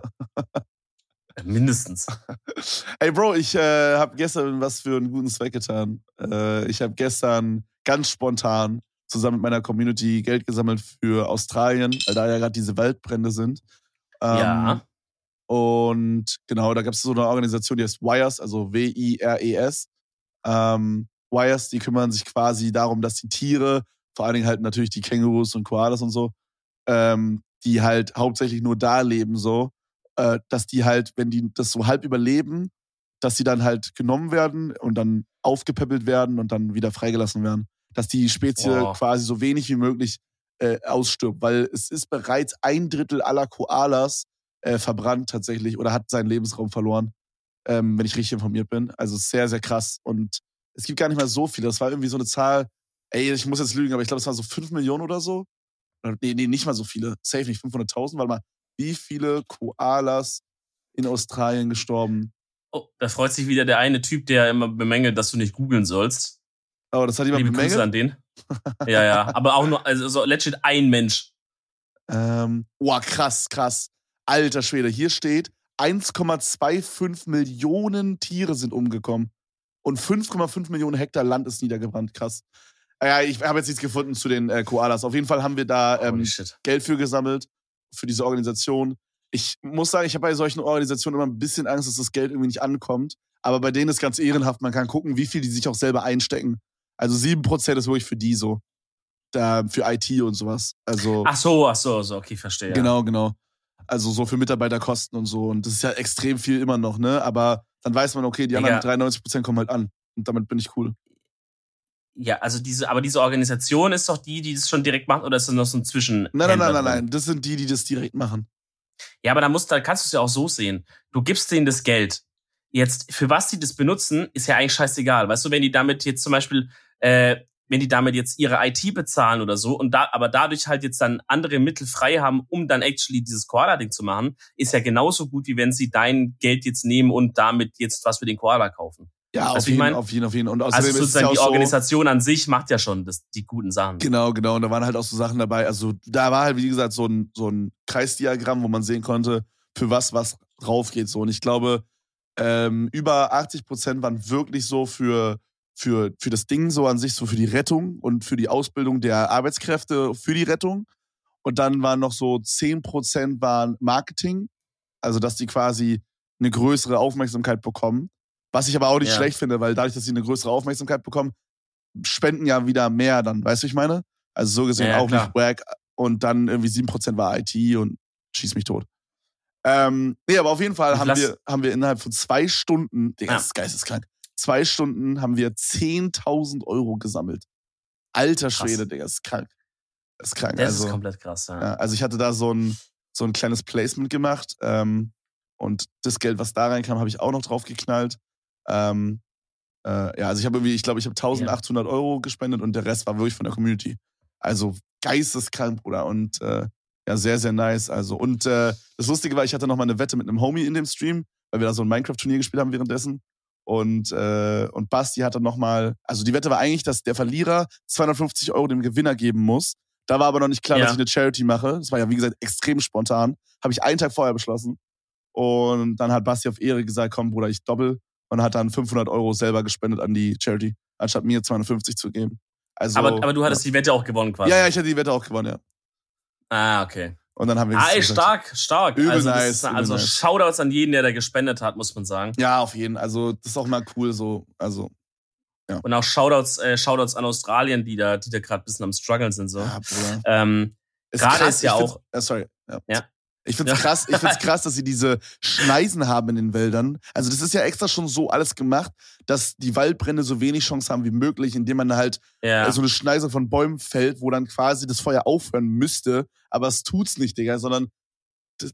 Mindestens. Ey, Bro, ich äh, habe gestern was für einen guten Zweck getan. Äh, ich habe gestern ganz spontan zusammen mit meiner Community Geld gesammelt für Australien, weil da ja gerade diese Waldbrände sind. Ähm, ja. Und genau, da gab es so eine Organisation, die heißt WIRES, also W-I-R-E-S. Ähm, WIRES, die kümmern sich quasi darum, dass die Tiere, vor allen Dingen halt natürlich die Kängurus und Koalas und so, ähm, die halt hauptsächlich nur da leben, so, äh, dass die halt, wenn die das so halb überleben, dass sie dann halt genommen werden und dann aufgepäppelt werden und dann wieder freigelassen werden. Dass die Spezie oh. quasi so wenig wie möglich äh, ausstirbt, weil es ist bereits ein Drittel aller Koalas äh, verbrannt tatsächlich oder hat seinen Lebensraum verloren, ähm, wenn ich richtig informiert bin. Also sehr, sehr krass. Und es gibt gar nicht mal so viele. Das war irgendwie so eine Zahl, ey, ich muss jetzt lügen, aber ich glaube, es waren so 5 Millionen oder so. Nee, nee, nicht mal so viele. Safe nicht, 500.000. Warte mal, wie viele Koalas in Australien gestorben? Oh, da freut sich wieder der eine Typ, der immer bemängelt, dass du nicht googeln sollst. Aber das hat jemand Liebe bemängelt? Grüße an den. Ja, ja. Aber auch nur, also so legit ein Mensch. Ähm, boah, krass, krass. Alter Schwede, hier steht, 1,25 Millionen Tiere sind umgekommen. Und 5,5 Millionen Hektar Land ist niedergebrannt. Krass. Ja, ich habe jetzt nichts gefunden zu den äh, Koalas. Auf jeden Fall haben wir da ähm, Geld für gesammelt, für diese Organisation. Ich muss sagen, ich habe bei solchen Organisationen immer ein bisschen Angst, dass das Geld irgendwie nicht ankommt. Aber bei denen ist ganz ehrenhaft. Man kann gucken, wie viel die sich auch selber einstecken. Also 7% ist wirklich für die so. Da, für IT und sowas. Also, ach so, ach so, so, okay, verstehe. Genau, genau. Also so für Mitarbeiterkosten und so. Und das ist ja extrem viel immer noch, ne? Aber dann weiß man, okay, die anderen ja. 93% kommen halt an. Und damit bin ich cool. Ja, also diese, aber diese Organisation ist doch die, die das schon direkt macht, oder ist das noch so ein Zwischen? Nein, nein, nein, nein, nein. Das sind die, die das direkt machen. Ja, aber da musst, da kannst du es ja auch so sehen. Du gibst denen das Geld. Jetzt, für was die das benutzen, ist ja eigentlich scheißegal. Weißt du, wenn die damit jetzt zum Beispiel äh, wenn die damit jetzt ihre IT bezahlen oder so und da, aber dadurch halt jetzt dann andere Mittel frei haben, um dann actually dieses Koala-Ding zu machen, ist ja genauso gut, wie wenn sie dein Geld jetzt nehmen und damit jetzt was für den Koala kaufen. Ja, auf jeden, auf jeden, auf jeden. Und außerdem also sozusagen ist die Organisation so, an sich macht ja schon das, die guten Sachen. Genau, genau. Und da waren halt auch so Sachen dabei. Also da war halt, wie gesagt, so ein, so ein Kreisdiagramm, wo man sehen konnte, für was was drauf geht. So. Und ich glaube, ähm, über 80 Prozent waren wirklich so für für, für das Ding so an sich, so für die Rettung und für die Ausbildung der Arbeitskräfte für die Rettung. Und dann waren noch so 10% waren Marketing, also dass die quasi eine größere Aufmerksamkeit bekommen. Was ich aber auch nicht ja. schlecht finde, weil dadurch, dass sie eine größere Aufmerksamkeit bekommen, spenden ja wieder mehr dann, weißt du, ich meine? Also so gesehen ja, auch klar. nicht wack. und dann irgendwie 7% war IT und schieß mich tot. Ähm, nee, aber auf jeden Fall haben wir, haben wir innerhalb von zwei Stunden, Digga, ja. das ist geisteskrank, zwei Stunden haben wir 10.000 Euro gesammelt. Alter Schwede, krass. Digga, das ist krank. Das ist krank. Das also, ist komplett krass, ja. ja. Also ich hatte da so ein, so ein kleines Placement gemacht ähm, und das Geld, was da reinkam, habe ich auch noch drauf geknallt. Ähm, äh, ja, also ich habe irgendwie, ich glaube, ich habe 1800 ja. Euro gespendet und der Rest war wirklich von der Community. Also geisteskrank, Bruder. Und äh, ja, sehr, sehr nice. Also, und äh, das Lustige war, ich hatte noch mal eine Wette mit einem Homie in dem Stream, weil wir da so ein Minecraft-Turnier gespielt haben währenddessen. Und, äh, und Basti hat dann nochmal, also die Wette war eigentlich, dass der Verlierer 250 Euro dem Gewinner geben muss. Da war aber noch nicht klar, ja. dass ich eine Charity mache. Das war ja, wie gesagt, extrem spontan. Habe ich einen Tag vorher beschlossen. Und dann hat Basti auf Ehre gesagt, komm Bruder, ich doppel. Und hat dann 500 Euro selber gespendet an die Charity, anstatt mir 250 zu geben. Also, aber, aber du hattest ja. die Wette auch gewonnen quasi. Ja, ja, ich hatte die Wette auch gewonnen, ja. Ah, okay. Und dann haben wir Ah, ey, stark, stark. Übel also, nice, ist, also nice. Shoutouts an jeden, der da gespendet hat, muss man sagen. Ja, auf jeden. Also das ist auch mal cool so. Also ja. Und auch Shoutouts, äh, Shoutouts an Australien, die da, die da gerade ein bisschen am struggeln sind so. Ja, ähm, gerade ist ja auch. Äh, sorry. Ja. ja. Ich find's ja. krass, ich find's krass, dass sie diese Schneisen haben in den Wäldern. Also das ist ja extra schon so alles gemacht, dass die Waldbrände so wenig Chance haben wie möglich, indem man halt ja. so eine Schneise von Bäumen fällt, wo dann quasi das Feuer aufhören müsste, aber es tut's nicht, Digga, sondern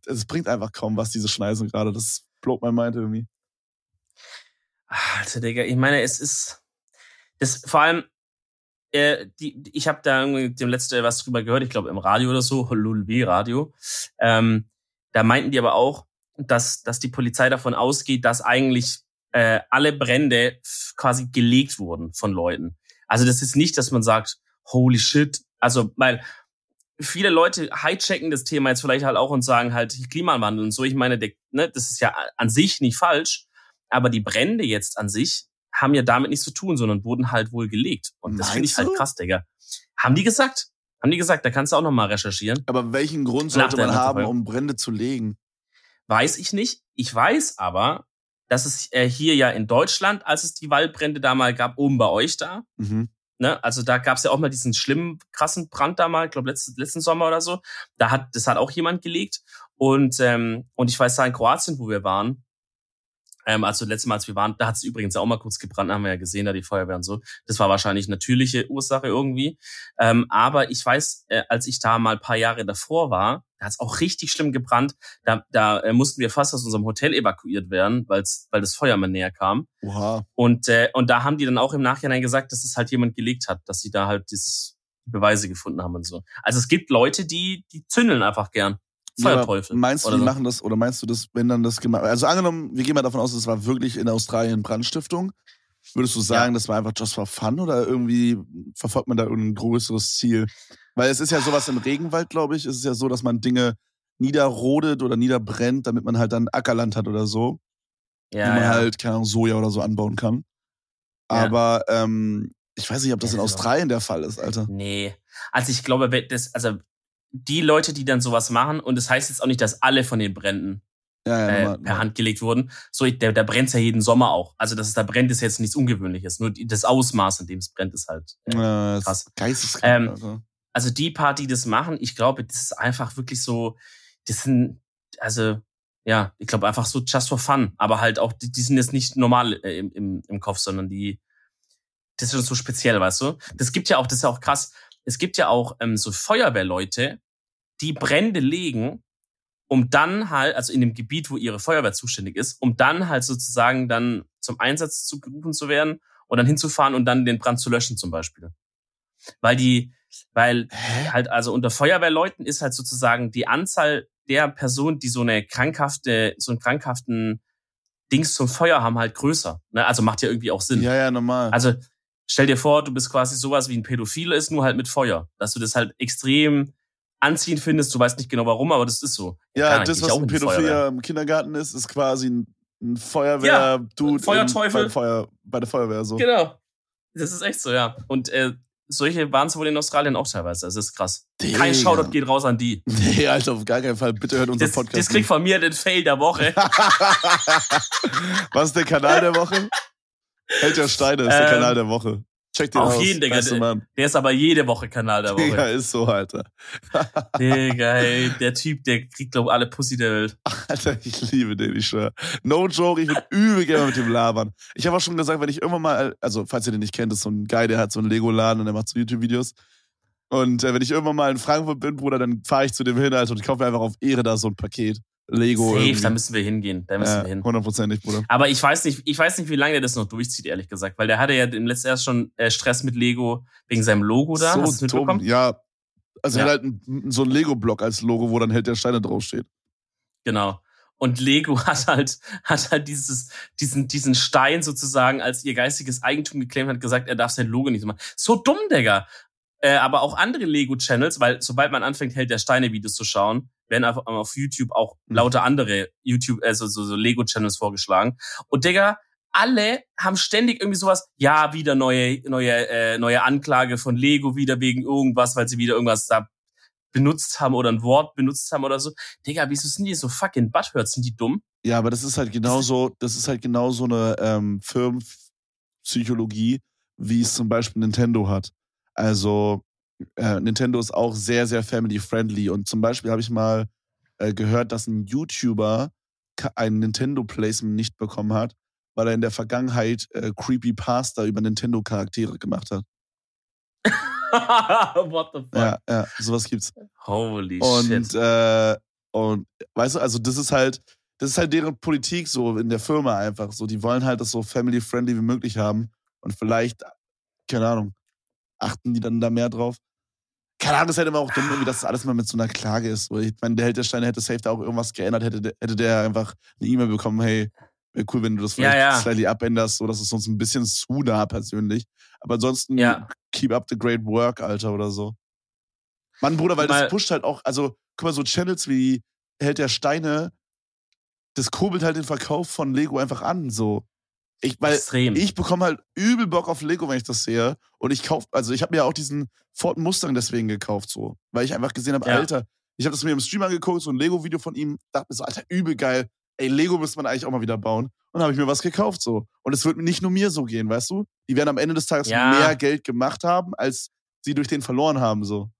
es bringt einfach kaum was, diese Schneisen gerade. Das blowt mein Mind irgendwie. Alter, Digga, ich meine, es ist das vor allem äh, die, ich habe da irgendwie dem letzte was drüber gehört, ich glaube im Radio oder so, Lulw Radio. Ähm, da meinten die aber auch, dass, dass die Polizei davon ausgeht, dass eigentlich äh, alle Brände quasi gelegt wurden von Leuten. Also das ist nicht, dass man sagt, holy shit. Also, weil viele Leute hijacken das Thema jetzt vielleicht halt auch und sagen halt Klimawandel und so. Ich meine, der, ne, das ist ja an sich nicht falsch, aber die Brände jetzt an sich haben ja damit nichts zu tun, sondern wurden halt wohl gelegt. Und das finde ich halt krass, Digga. Haben die gesagt? Haben die gesagt, da kannst du auch nochmal recherchieren. Aber welchen Grund sollte man haben, um Brände zu legen? Weiß ich nicht. Ich weiß aber, dass es äh, hier ja in Deutschland, als es die Waldbrände da mal gab, oben bei euch da, mhm. ne, also da gab es ja auch mal diesen schlimmen, krassen Brand da mal, ich glaube letzten, letzten Sommer oder so. Da hat, das hat auch jemand gelegt. Und, ähm, und ich weiß da in Kroatien, wo wir waren, ähm, also letztes Mal, als wir waren, da hat es übrigens auch mal kurz gebrannt, haben wir ja gesehen, da die Feuerwehr und so. Das war wahrscheinlich natürliche Ursache irgendwie. Ähm, aber ich weiß, äh, als ich da mal paar Jahre davor war, da hat es auch richtig schlimm gebrannt. Da, da äh, mussten wir fast aus unserem Hotel evakuiert werden, weil's, weil das Feuer mal näher kam. Oha. Und, äh, und da haben die dann auch im Nachhinein gesagt, dass es halt jemand gelegt hat, dass sie da halt dieses Beweise gefunden haben und so. Also es gibt Leute, die, die zündeln einfach gern. Feuerteufel. Ja, meinst du, die so? machen das, oder meinst du das, wenn dann das gemacht Also angenommen, wir gehen mal davon aus, es war wirklich in Australien Brandstiftung. Würdest du sagen, ja. das war einfach just for fun oder irgendwie verfolgt man da irgendein größeres Ziel? Weil es ist ja sowas im Regenwald, glaube ich. Es ist ja so, dass man Dinge niederrodet oder niederbrennt, damit man halt dann Ackerland hat oder so. Ja, wie man ja. halt, keine Ahnung, Soja oder so anbauen kann. Aber ähm, ich weiß nicht, ob das in Australien der Fall ist, Alter. Nee. Also ich glaube, das, also die Leute, die dann sowas machen, und das heißt jetzt auch nicht, dass alle von den Bränden ja, ja, äh, per ja. Hand gelegt wurden. So, der, der brennt ja jeden Sommer auch. Also, dass es da brennt, ist jetzt nichts Ungewöhnliches. Nur das Ausmaß, in dem es brennt, ist halt äh, ja, krass. Ähm, also. also die Part, die das machen, ich glaube, das ist einfach wirklich so, das sind, also, ja, ich glaube einfach so just for fun. Aber halt auch, die, die sind jetzt nicht normal äh, im, im, im Kopf, sondern die, das ist schon so speziell, weißt du? Das gibt ja auch, das ist ja auch krass. Es gibt ja auch ähm, so Feuerwehrleute, die Brände legen, um dann halt, also in dem Gebiet, wo ihre Feuerwehr zuständig ist, um dann halt sozusagen dann zum Einsatz zu gerufen zu werden und dann hinzufahren und dann den Brand zu löschen zum Beispiel. Weil die, weil Hä? halt, also unter Feuerwehrleuten ist halt sozusagen die Anzahl der Personen, die so eine krankhafte, so einen krankhaften Dings zum Feuer haben, halt größer. Ne? Also macht ja irgendwie auch Sinn. Ja, ja, normal. Also stell dir vor, du bist quasi sowas wie ein Pädophil ist, nur halt mit Feuer. Dass du das halt extrem anziehend findest. Du weißt nicht genau warum, aber das ist so. Ja, das, was ein Pädophiler im Kindergarten ist, ist quasi ein, ein Feuerwehr-Dude. Ja, Feuerteufel. Feuer, bei der Feuerwehr so. Genau. Das ist echt so, ja. Und äh, solche waren es wohl in Australien auch teilweise. Das ist krass. Digga. Kein Shoutout geht raus an die. Nee, Alter, auf gar keinen Fall. Bitte hört unseren Podcast. Das kriegt von mir den Fail der Woche. Was ist der Kanal der Woche? Hält ja Steine ist ähm, der Kanal der Woche. Check den Auf aus. jeden, Digga. Der, der ist aber jede Woche Kanal der Woche. Digga, ist so, Alter. Digga, ey, der Typ, der kriegt, glaub alle Pussy der Welt. Alter, ich liebe den, ich schwör. No joke, ich bin übel gerne mit dem labern. Ich habe auch schon gesagt, wenn ich irgendwann mal, also falls ihr den nicht kennt, ist so ein Guy, der hat so einen Lego-Laden und der macht so YouTube-Videos. Und äh, wenn ich irgendwann mal in Frankfurt bin, Bruder, dann fahre ich zu dem hin, Alter, und ich kaufe mir einfach auf Ehre da so ein Paket. Lego. Safe, irgendwie. da müssen wir hingehen. Da müssen ja, wir hin. Hundertprozentig, Bruder. Aber ich weiß nicht, ich weiß nicht, wie lange der das noch durchzieht, ehrlich gesagt, weil der hatte ja im letzten Jahr schon äh, Stress mit Lego wegen seinem Logo da. So Hast du mitbekommen? Dumm. Ja. Also ja. er hat halt so ein Lego-Block als Logo, wo dann Held der Steine draufsteht. Genau. Und Lego hat halt, hat halt dieses, diesen, diesen Stein sozusagen als ihr geistiges Eigentum geclaimt, hat gesagt, er darf sein Logo nicht machen. So dumm, Digga. Äh, aber auch andere Lego-Channels, weil sobald man anfängt, Held der Steine-Videos zu schauen, werden auf, auf YouTube auch mhm. lauter andere YouTube, also so, so Lego-Channels vorgeschlagen. Und Digga, alle haben ständig irgendwie sowas, ja, wieder neue, neue, äh, neue Anklage von Lego, wieder wegen irgendwas, weil sie wieder irgendwas da benutzt haben oder ein Wort benutzt haben oder so. Digga, wieso sind die so fucking butthurt? Sind die dumm? Ja, aber das ist halt genauso, das ist halt genau so eine ähm, Firmenpsychologie, wie es zum Beispiel Nintendo hat. Also äh, Nintendo ist auch sehr, sehr family-friendly. Und zum Beispiel habe ich mal äh, gehört, dass ein YouTuber ein Nintendo-Placement nicht bekommen hat, weil er in der Vergangenheit äh, Creepy Pasta über Nintendo-Charaktere gemacht hat. What the fuck? Ja, ja, sowas gibt's. Holy und, shit. Äh, und weißt du, also das ist halt, das ist halt deren Politik so in der Firma einfach so. Die wollen halt das so family-friendly wie möglich haben. Und vielleicht, keine Ahnung, achten die dann da mehr drauf. Keine Ahnung, das ist halt immer auch dumm, irgendwie, dass das alles mal mit so einer Klage ist. Ich meine, der Held der Steine hätte safe da auch irgendwas geändert, hätte, hätte der einfach eine E-Mail bekommen, hey, wäre cool, wenn du das vielleicht ja, ja. slightly abänderst, so dass es uns ein bisschen zu nah persönlich. Aber ansonsten, ja. keep up the great work, Alter, oder so. Mann, Bruder, weil mal, das pusht halt auch, also, guck mal, so Channels wie Held der Steine, das kurbelt halt den Verkauf von Lego einfach an, so. Ich, weil Extrem. ich bekomme halt übel Bock auf Lego, wenn ich das sehe. Und ich kaufe, also ich habe mir ja auch diesen Ford Mustang deswegen gekauft, so. Weil ich einfach gesehen habe, ja. Alter, ich habe das mir im Stream angeguckt, so ein Lego-Video von ihm, dachte mir so, Alter, übel geil. Ey, Lego müsste man eigentlich auch mal wieder bauen. Und habe ich mir was gekauft, so. Und es wird nicht nur mir so gehen, weißt du? Die werden am Ende des Tages ja. mehr Geld gemacht haben, als sie durch den verloren haben, so.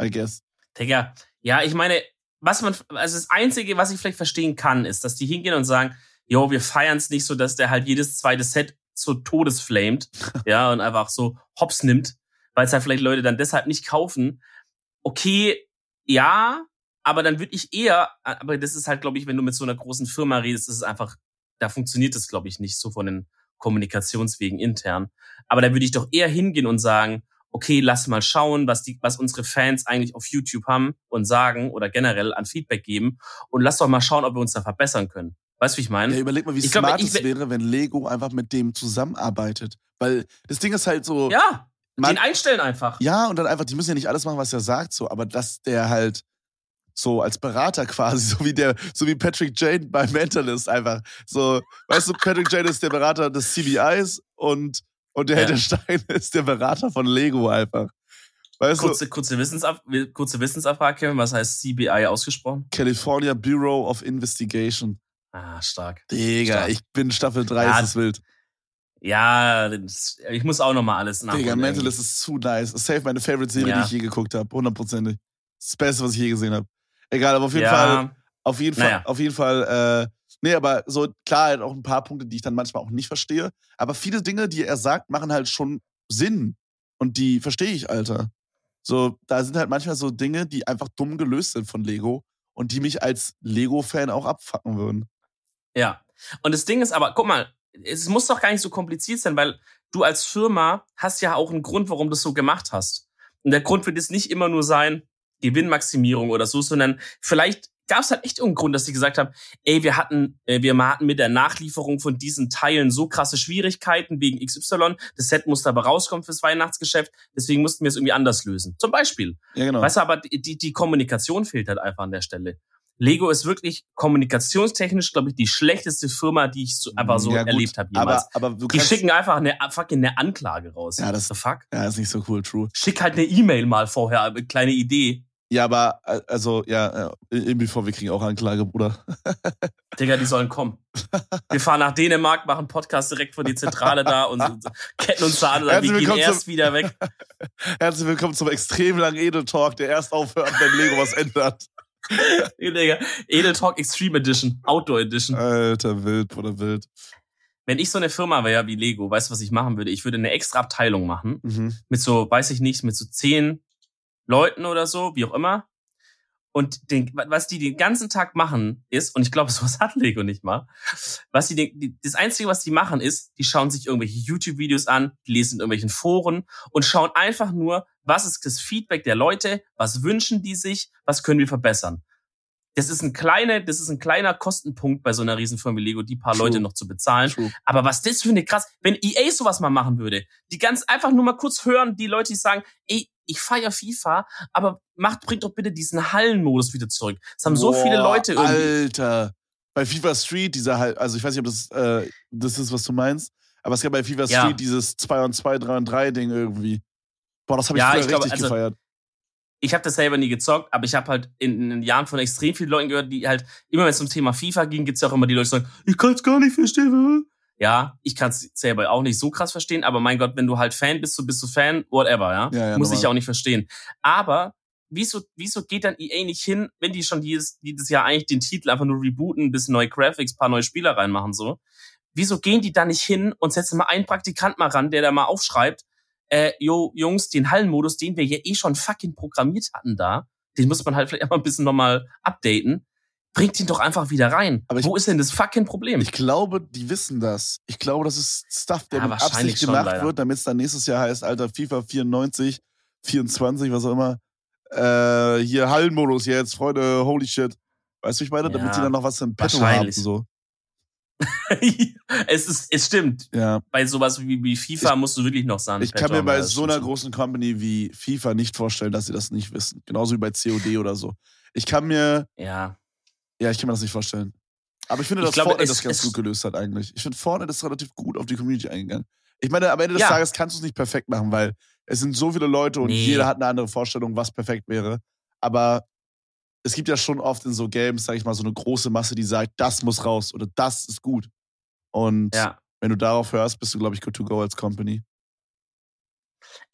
I guess. Digga, ja, ich meine, was man, also das Einzige, was ich vielleicht verstehen kann, ist, dass die hingehen und sagen, jo, wir feiern es nicht so, dass der halt jedes zweite Set zu Todes flamed, ja, und einfach so hops nimmt, weil es halt vielleicht Leute dann deshalb nicht kaufen. Okay, ja, aber dann würde ich eher, aber das ist halt, glaube ich, wenn du mit so einer großen Firma redest, ist es einfach, da funktioniert das, glaube ich, nicht so von den Kommunikationswegen intern. Aber da würde ich doch eher hingehen und sagen, okay, lass mal schauen, was die, was unsere Fans eigentlich auf YouTube haben und sagen oder generell an Feedback geben und lass doch mal schauen, ob wir uns da verbessern können. Weißt du, wie ich meine? Ja, überleg mal, wie ich smart glaub, es wäre, wenn Lego einfach mit dem zusammenarbeitet. Weil das Ding ist halt so. Ja, man, den einstellen einfach. Ja, und dann einfach, die müssen ja nicht alles machen, was er sagt, so, aber dass der halt so als Berater quasi, so wie der, so wie Patrick Jane bei Mentalist einfach. So, weißt du, Patrick Jane ist der Berater des CBIs und, und der ja. Herr Stein ist der Berater von Lego einfach. Weißt kurze, du? Kurze, Wissensab kurze Wissensabfrage, Kevin, was heißt CBI ausgesprochen? California Bureau of Investigation. Ah, stark. Digga, stark. ich bin Staffel 3, ja, ist es wild. Ja, ich muss auch noch mal alles nachholen. Digga, Mentalist ist zu nice. Safe meine Favorite Serie, ja. die ich je geguckt habe. Hundertprozentig. Das Beste, was ich je gesehen habe. Egal, aber auf jeden ja. Fall, auf jeden Fall, naja. auf jeden Fall, äh, nee, aber so, klar, halt auch ein paar Punkte, die ich dann manchmal auch nicht verstehe. Aber viele Dinge, die er sagt, machen halt schon Sinn. Und die verstehe ich, Alter. So, da sind halt manchmal so Dinge, die einfach dumm gelöst sind von Lego und die mich als Lego-Fan auch abfacken würden. Ja. Und das Ding ist aber, guck mal, es muss doch gar nicht so kompliziert sein, weil du als Firma hast ja auch einen Grund, warum du es so gemacht hast. Und der Grund wird jetzt nicht immer nur sein, Gewinnmaximierung oder so, sondern vielleicht gab es halt echt irgendeinen Grund, dass sie gesagt haben, ey, wir hatten, äh, wir hatten mit der Nachlieferung von diesen Teilen so krasse Schwierigkeiten wegen XY. Das Set musste aber rauskommen fürs Weihnachtsgeschäft, deswegen mussten wir es irgendwie anders lösen. Zum Beispiel. Ja, genau. Weißt du, aber die, die Kommunikation fehlt halt einfach an der Stelle. Lego ist wirklich kommunikationstechnisch, glaube ich, die schlechteste Firma, die ich so, einfach so ja, erlebt habe jemals. Aber, aber die schicken einfach eine fucking eine Anklage raus. Ja, das the fuck. Ja, ist nicht so cool, true. Schick halt eine E-Mail mal vorher, eine kleine Idee. Ja, aber äh, also, ja, irgendwie vor, wir kriegen auch Anklage, Bruder. Digga, die sollen kommen. Wir fahren nach Dänemark, machen Podcast direkt vor die Zentrale da und ketten uns da an und sagen, wir gehen erst zum, wieder weg. Herzlich willkommen zum extrem langen Edel Talk, der erst aufhört, wenn Lego was ändert. Digga. Edel Talk Extreme Edition, Outdoor Edition. Alter, wild, Bruder, wild. Wenn ich so eine Firma wäre wie Lego, weißt du, was ich machen würde? Ich würde eine extra Abteilung machen. Mhm. Mit so, weiß ich nicht, mit so zehn Leuten oder so, wie auch immer. Und den, was die den ganzen Tag machen ist, und ich glaube, sowas hat Lego nicht mal, was die, die, das Einzige, was die machen ist, die schauen sich irgendwelche YouTube-Videos an, die lesen in irgendwelchen Foren und schauen einfach nur, was ist das Feedback der Leute, was wünschen die sich, was können wir verbessern. Das ist ein kleiner, das ist ein kleiner Kostenpunkt bei so einer Riesenfirma wie Lego, die paar True. Leute noch zu bezahlen. True. Aber was das für eine krass, wenn EA sowas mal machen würde, die ganz einfach nur mal kurz hören, die Leute, die sagen, ey, ich feiere FIFA, aber macht, bringt doch bitte diesen Hallenmodus wieder zurück. Das haben Boah, so viele Leute irgendwie. Alter. Bei FIFA Street, dieser Hall, also ich weiß nicht, ob das, äh, das ist, was du meinst, aber es gab bei FIFA Street dieses 2 und 2, 3 und 3 Ding irgendwie. Boah, das habe ich ja, früher ich glaub, richtig also, gefeiert. Ich habe das selber nie gezockt, aber ich habe halt in, in, den Jahren von extrem vielen Leuten gehört, die halt, immer wenn es zum Thema FIFA ging, gibt's ja auch immer die Leute, die sagen, ich kann es gar nicht verstehen. Ja, ich kann es selber auch nicht so krass verstehen, aber mein Gott, wenn du halt Fan bist, so bist du Fan, whatever, ja. ja, ja Muss normal. ich auch nicht verstehen. Aber wieso, wieso geht dann EA nicht hin, wenn die schon jedes, jedes Jahr eigentlich den Titel einfach nur rebooten, bisschen neue Graphics, paar neue Spieler reinmachen, so? Wieso gehen die da nicht hin und setzen mal einen Praktikant mal ran, der da mal aufschreibt, äh, yo, Jungs, den Hallenmodus, den wir ja eh schon fucking programmiert hatten da, den muss man halt vielleicht einfach ein bisschen nochmal updaten bringt ihn doch einfach wieder rein. Aber ich, Wo ist denn das fucking Problem? Ich glaube, die wissen das. Ich glaube, das ist Stuff, der ja, mit Absicht gemacht schon, wird, damit es dann nächstes Jahr heißt, Alter, FIFA 94, 24, was auch immer. Äh, hier Hallenmodus jetzt, Freunde, holy shit. Weißt du, ich meine, ja, damit die dann noch was im Petto haben. So. es ist, es stimmt. Ja. Bei sowas wie, wie FIFA ich, musst du wirklich noch sagen. Ich kann mir bei so einer großen Company wie FIFA nicht vorstellen, dass sie das nicht wissen. Genauso wie bei COD oder so. Ich kann mir, ja. Ja, ich kann mir das nicht vorstellen. Aber ich finde, dass ich glaube, Fortnite das ganz gut gelöst hat eigentlich. Ich finde, Fortnite ist relativ gut auf die Community eingegangen. Ich meine, am Ende des ja. Tages kannst du es nicht perfekt machen, weil es sind so viele Leute und nee. jeder hat eine andere Vorstellung, was perfekt wäre. Aber es gibt ja schon oft in so Games, sag ich mal, so eine große Masse, die sagt, das muss raus oder das ist gut. Und ja. wenn du darauf hörst, bist du, glaube ich, good to go als Company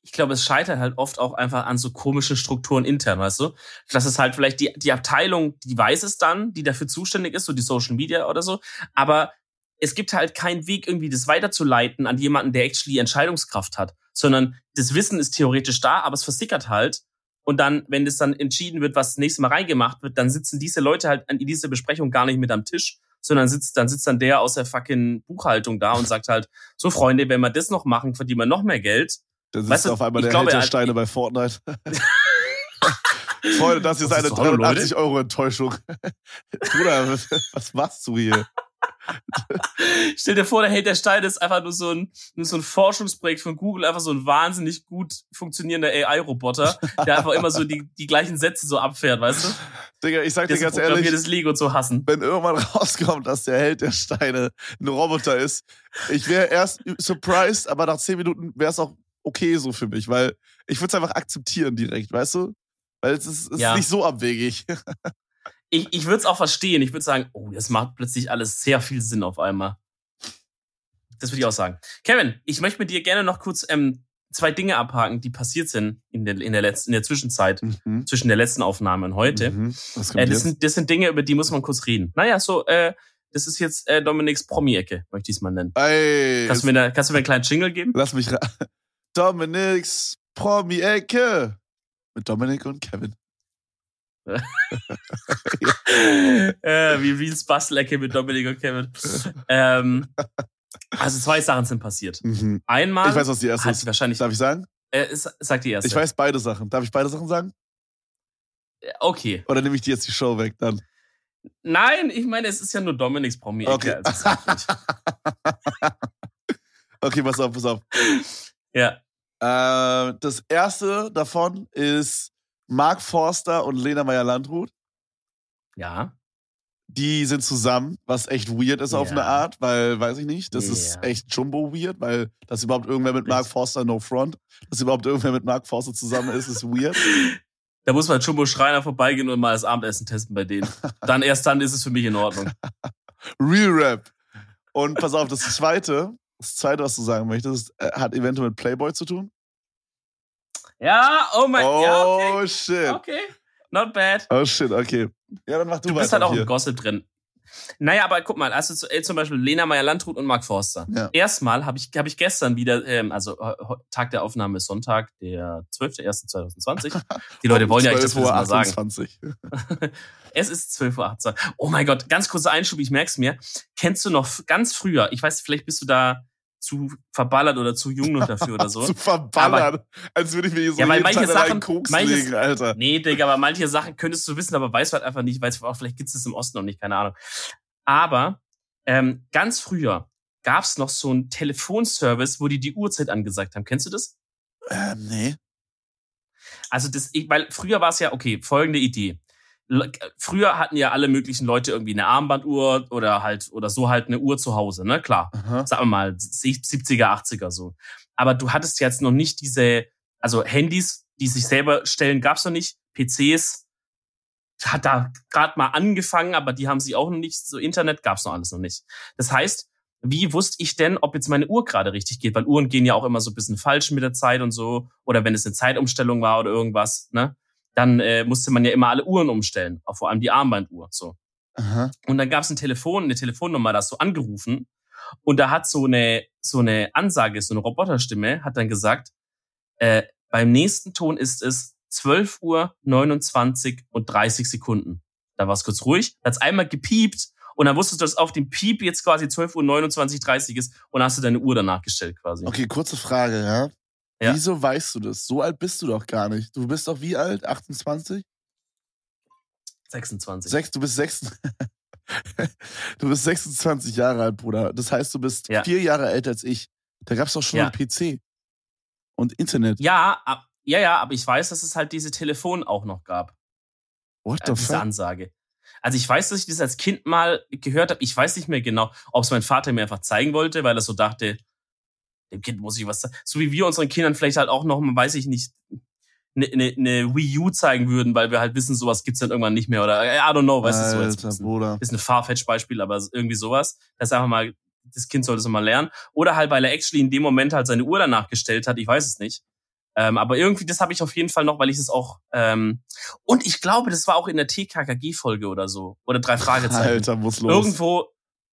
ich glaube, es scheitert halt oft auch einfach an so komischen Strukturen intern, weißt du? Das ist halt vielleicht die, die Abteilung, die weiß es dann, die dafür zuständig ist, so die Social Media oder so. Aber es gibt halt keinen Weg, irgendwie das weiterzuleiten an jemanden, der actually Entscheidungskraft hat, sondern das Wissen ist theoretisch da, aber es versickert halt. Und dann, wenn das dann entschieden wird, was das nächste Mal reingemacht wird, dann sitzen diese Leute halt in dieser Besprechung gar nicht mit am Tisch, sondern sitzt, dann sitzt dann der aus der fucking Buchhaltung da und sagt halt, so Freunde, wenn wir das noch machen, verdienen wir noch mehr Geld. Da sitzt du, auf einmal der glaube, Held der Steine bei Fortnite. Freunde, das ist eine so, 380 Euro Enttäuschung. Bruder, was machst du hier? Stell dir vor, der Held der Steine ist einfach nur so ein, nur so ein Forschungsprojekt von Google, einfach so ein wahnsinnig gut funktionierender AI-Roboter, der einfach immer so die, die gleichen Sätze so abfährt, weißt du? Digga, ich sag dir ganz ehrlich, das Lego zu hassen. wenn irgendwann rauskommt, dass der Held der Steine ein Roboter ist, ich wäre erst surprised, aber nach zehn Minuten wäre es auch okay so für mich, weil ich würde es einfach akzeptieren direkt, weißt du? Weil es ist, es ja. ist nicht so abwegig. ich ich würde es auch verstehen. Ich würde sagen, oh, das macht plötzlich alles sehr viel Sinn auf einmal. Das würde ich auch sagen. Kevin, ich möchte mit dir gerne noch kurz ähm, zwei Dinge abhaken, die passiert sind in der, in der, letzten, in der Zwischenzeit, mhm. zwischen der letzten Aufnahme und heute. Mhm. Äh, das, sind, das sind Dinge, über die muss man kurz reden. Naja, so, äh, das ist jetzt äh, Dominiks Promi-Ecke, möchte ich es mal nennen. Ey, kannst, du mir da, kannst du mir einen kleinen Jingle geben? Lass mich Dominiks Promi-Ecke mit Dominik und Kevin. äh, wie Reels Bastelecke mit Dominik und Kevin. Ähm, also zwei Sachen sind passiert. Mhm. Einmal. Ich weiß, was die erste ist. Wahrscheinlich, Darf ich sagen? Äh, sag die erste. Ich weiß beide Sachen. Darf ich beide Sachen sagen? Äh, okay. Oder nehme ich dir jetzt die Show weg dann? Nein, ich meine, es ist ja nur Dominiks Promi-Ecke. Okay. Also okay, pass auf, pass auf. Ja. Äh, das erste davon ist Mark Forster und Lena Meyer-Landrut. Ja. Die sind zusammen, was echt weird ist ja. auf eine Art, weil, weiß ich nicht, das ja. ist echt jumbo weird, weil dass überhaupt irgendwer mit Mark Forster no front, dass überhaupt irgendwer mit Mark Forster zusammen ist, ist weird. Da muss man Jumbo Schreiner vorbeigehen und mal das Abendessen testen bei denen. Dann erst dann ist es für mich in Ordnung. Real Rap. Und pass auf, das zweite, das zweite, was du sagen möchtest, äh, hat eventuell mit Playboy zu tun. Ja, oh mein Gott. Oh ja, okay. shit. Okay. Not bad. Oh shit, okay. Ja, dann mach du Du bist halt auch im Gossip drin. Naja, aber guck mal, also zum Beispiel Lena Meyer-Landrut und Mark Forster. Ja. Erstmal habe ich, hab ich gestern wieder, ähm, also Tag der Aufnahme ist Sonntag, der 12.01.2020. Die Leute wollen ja eigentlich das mal sagen. es ist 12.18 Uhr. Oh mein Gott, ganz kurzer Einschub, ich merk's mir. Kennst du noch ganz früher, ich weiß, vielleicht bist du da zu verballert oder zu jung noch dafür oder so. zu verballert. Aber, als würde ich mir hier so ja, weil manche Sachen, Koks manches, legen, Alter. Nee, Digga, aber manche Sachen könntest du wissen, aber weißt du halt einfach nicht, weil vielleicht gibt es das im Osten noch nicht, keine Ahnung. Aber ähm, ganz früher gab es noch so einen Telefonservice, wo die die Uhrzeit angesagt haben. Kennst du das? Ähm, nee. Also das, weil früher war es ja, okay, folgende Idee früher hatten ja alle möglichen Leute irgendwie eine Armbanduhr oder halt oder so halt eine Uhr zu Hause, ne? Klar. Aha. Sagen wir mal 70er, 80er so. Aber du hattest jetzt noch nicht diese, also Handys, die sich selber stellen, gab's noch nicht. PCs hat da gerade mal angefangen, aber die haben sie auch noch nicht. So Internet gab's noch alles noch nicht. Das heißt, wie wusste ich denn, ob jetzt meine Uhr gerade richtig geht? Weil Uhren gehen ja auch immer so ein bisschen falsch mit der Zeit und so. Oder wenn es eine Zeitumstellung war oder irgendwas, ne? Dann äh, musste man ja immer alle Uhren umstellen, auch vor allem die Armbanduhr. So. Aha. Und dann gab es ein Telefon, eine Telefonnummer, da hast du angerufen und da hat so eine so eine Ansage, so eine Roboterstimme, hat dann gesagt, äh, beim nächsten Ton ist es 12 Uhr 29 und 30 Sekunden. Da war es kurz ruhig, da hat's einmal gepiept und dann wusstest du, dass auf dem Piep jetzt quasi 12 Uhr 29, 30 ist und hast du deine Uhr danach gestellt quasi. Okay, kurze Frage, ja. Ja. Wieso weißt du das? So alt bist du doch gar nicht. Du bist doch wie alt? 28? 26. Sechs, du bist sechs. du bist 26 Jahre alt, Bruder. Das heißt, du bist ja. vier Jahre älter als ich. Da gab es doch schon ja. einen PC und Internet. Ja, ab, ja, ja, aber ich weiß, dass es halt diese Telefon auch noch gab. What the äh, diese fuck? Ansage. Also ich weiß, dass ich das als Kind mal gehört habe. Ich weiß nicht mehr genau, ob es mein Vater mir einfach zeigen wollte, weil er so dachte, dem Kind muss ich was sagen. So wie wir unseren Kindern vielleicht halt auch noch, weiß ich nicht, eine ne, ne Wii U zeigen würden, weil wir halt wissen, sowas gibt's dann irgendwann nicht mehr oder I don't know, weißt du, so jetzt Bruder. ist ein Farfetch-Beispiel, aber irgendwie sowas. Das ist einfach mal, das Kind sollte es mal lernen. Oder halt, weil er actually in dem Moment halt seine Uhr danach gestellt hat, ich weiß es nicht. Ähm, aber irgendwie, das habe ich auf jeden Fall noch, weil ich es auch. Ähm, und ich glaube, das war auch in der TKKG-Folge oder so. Oder drei Fragezeichen. Alter, muss los. Irgendwo,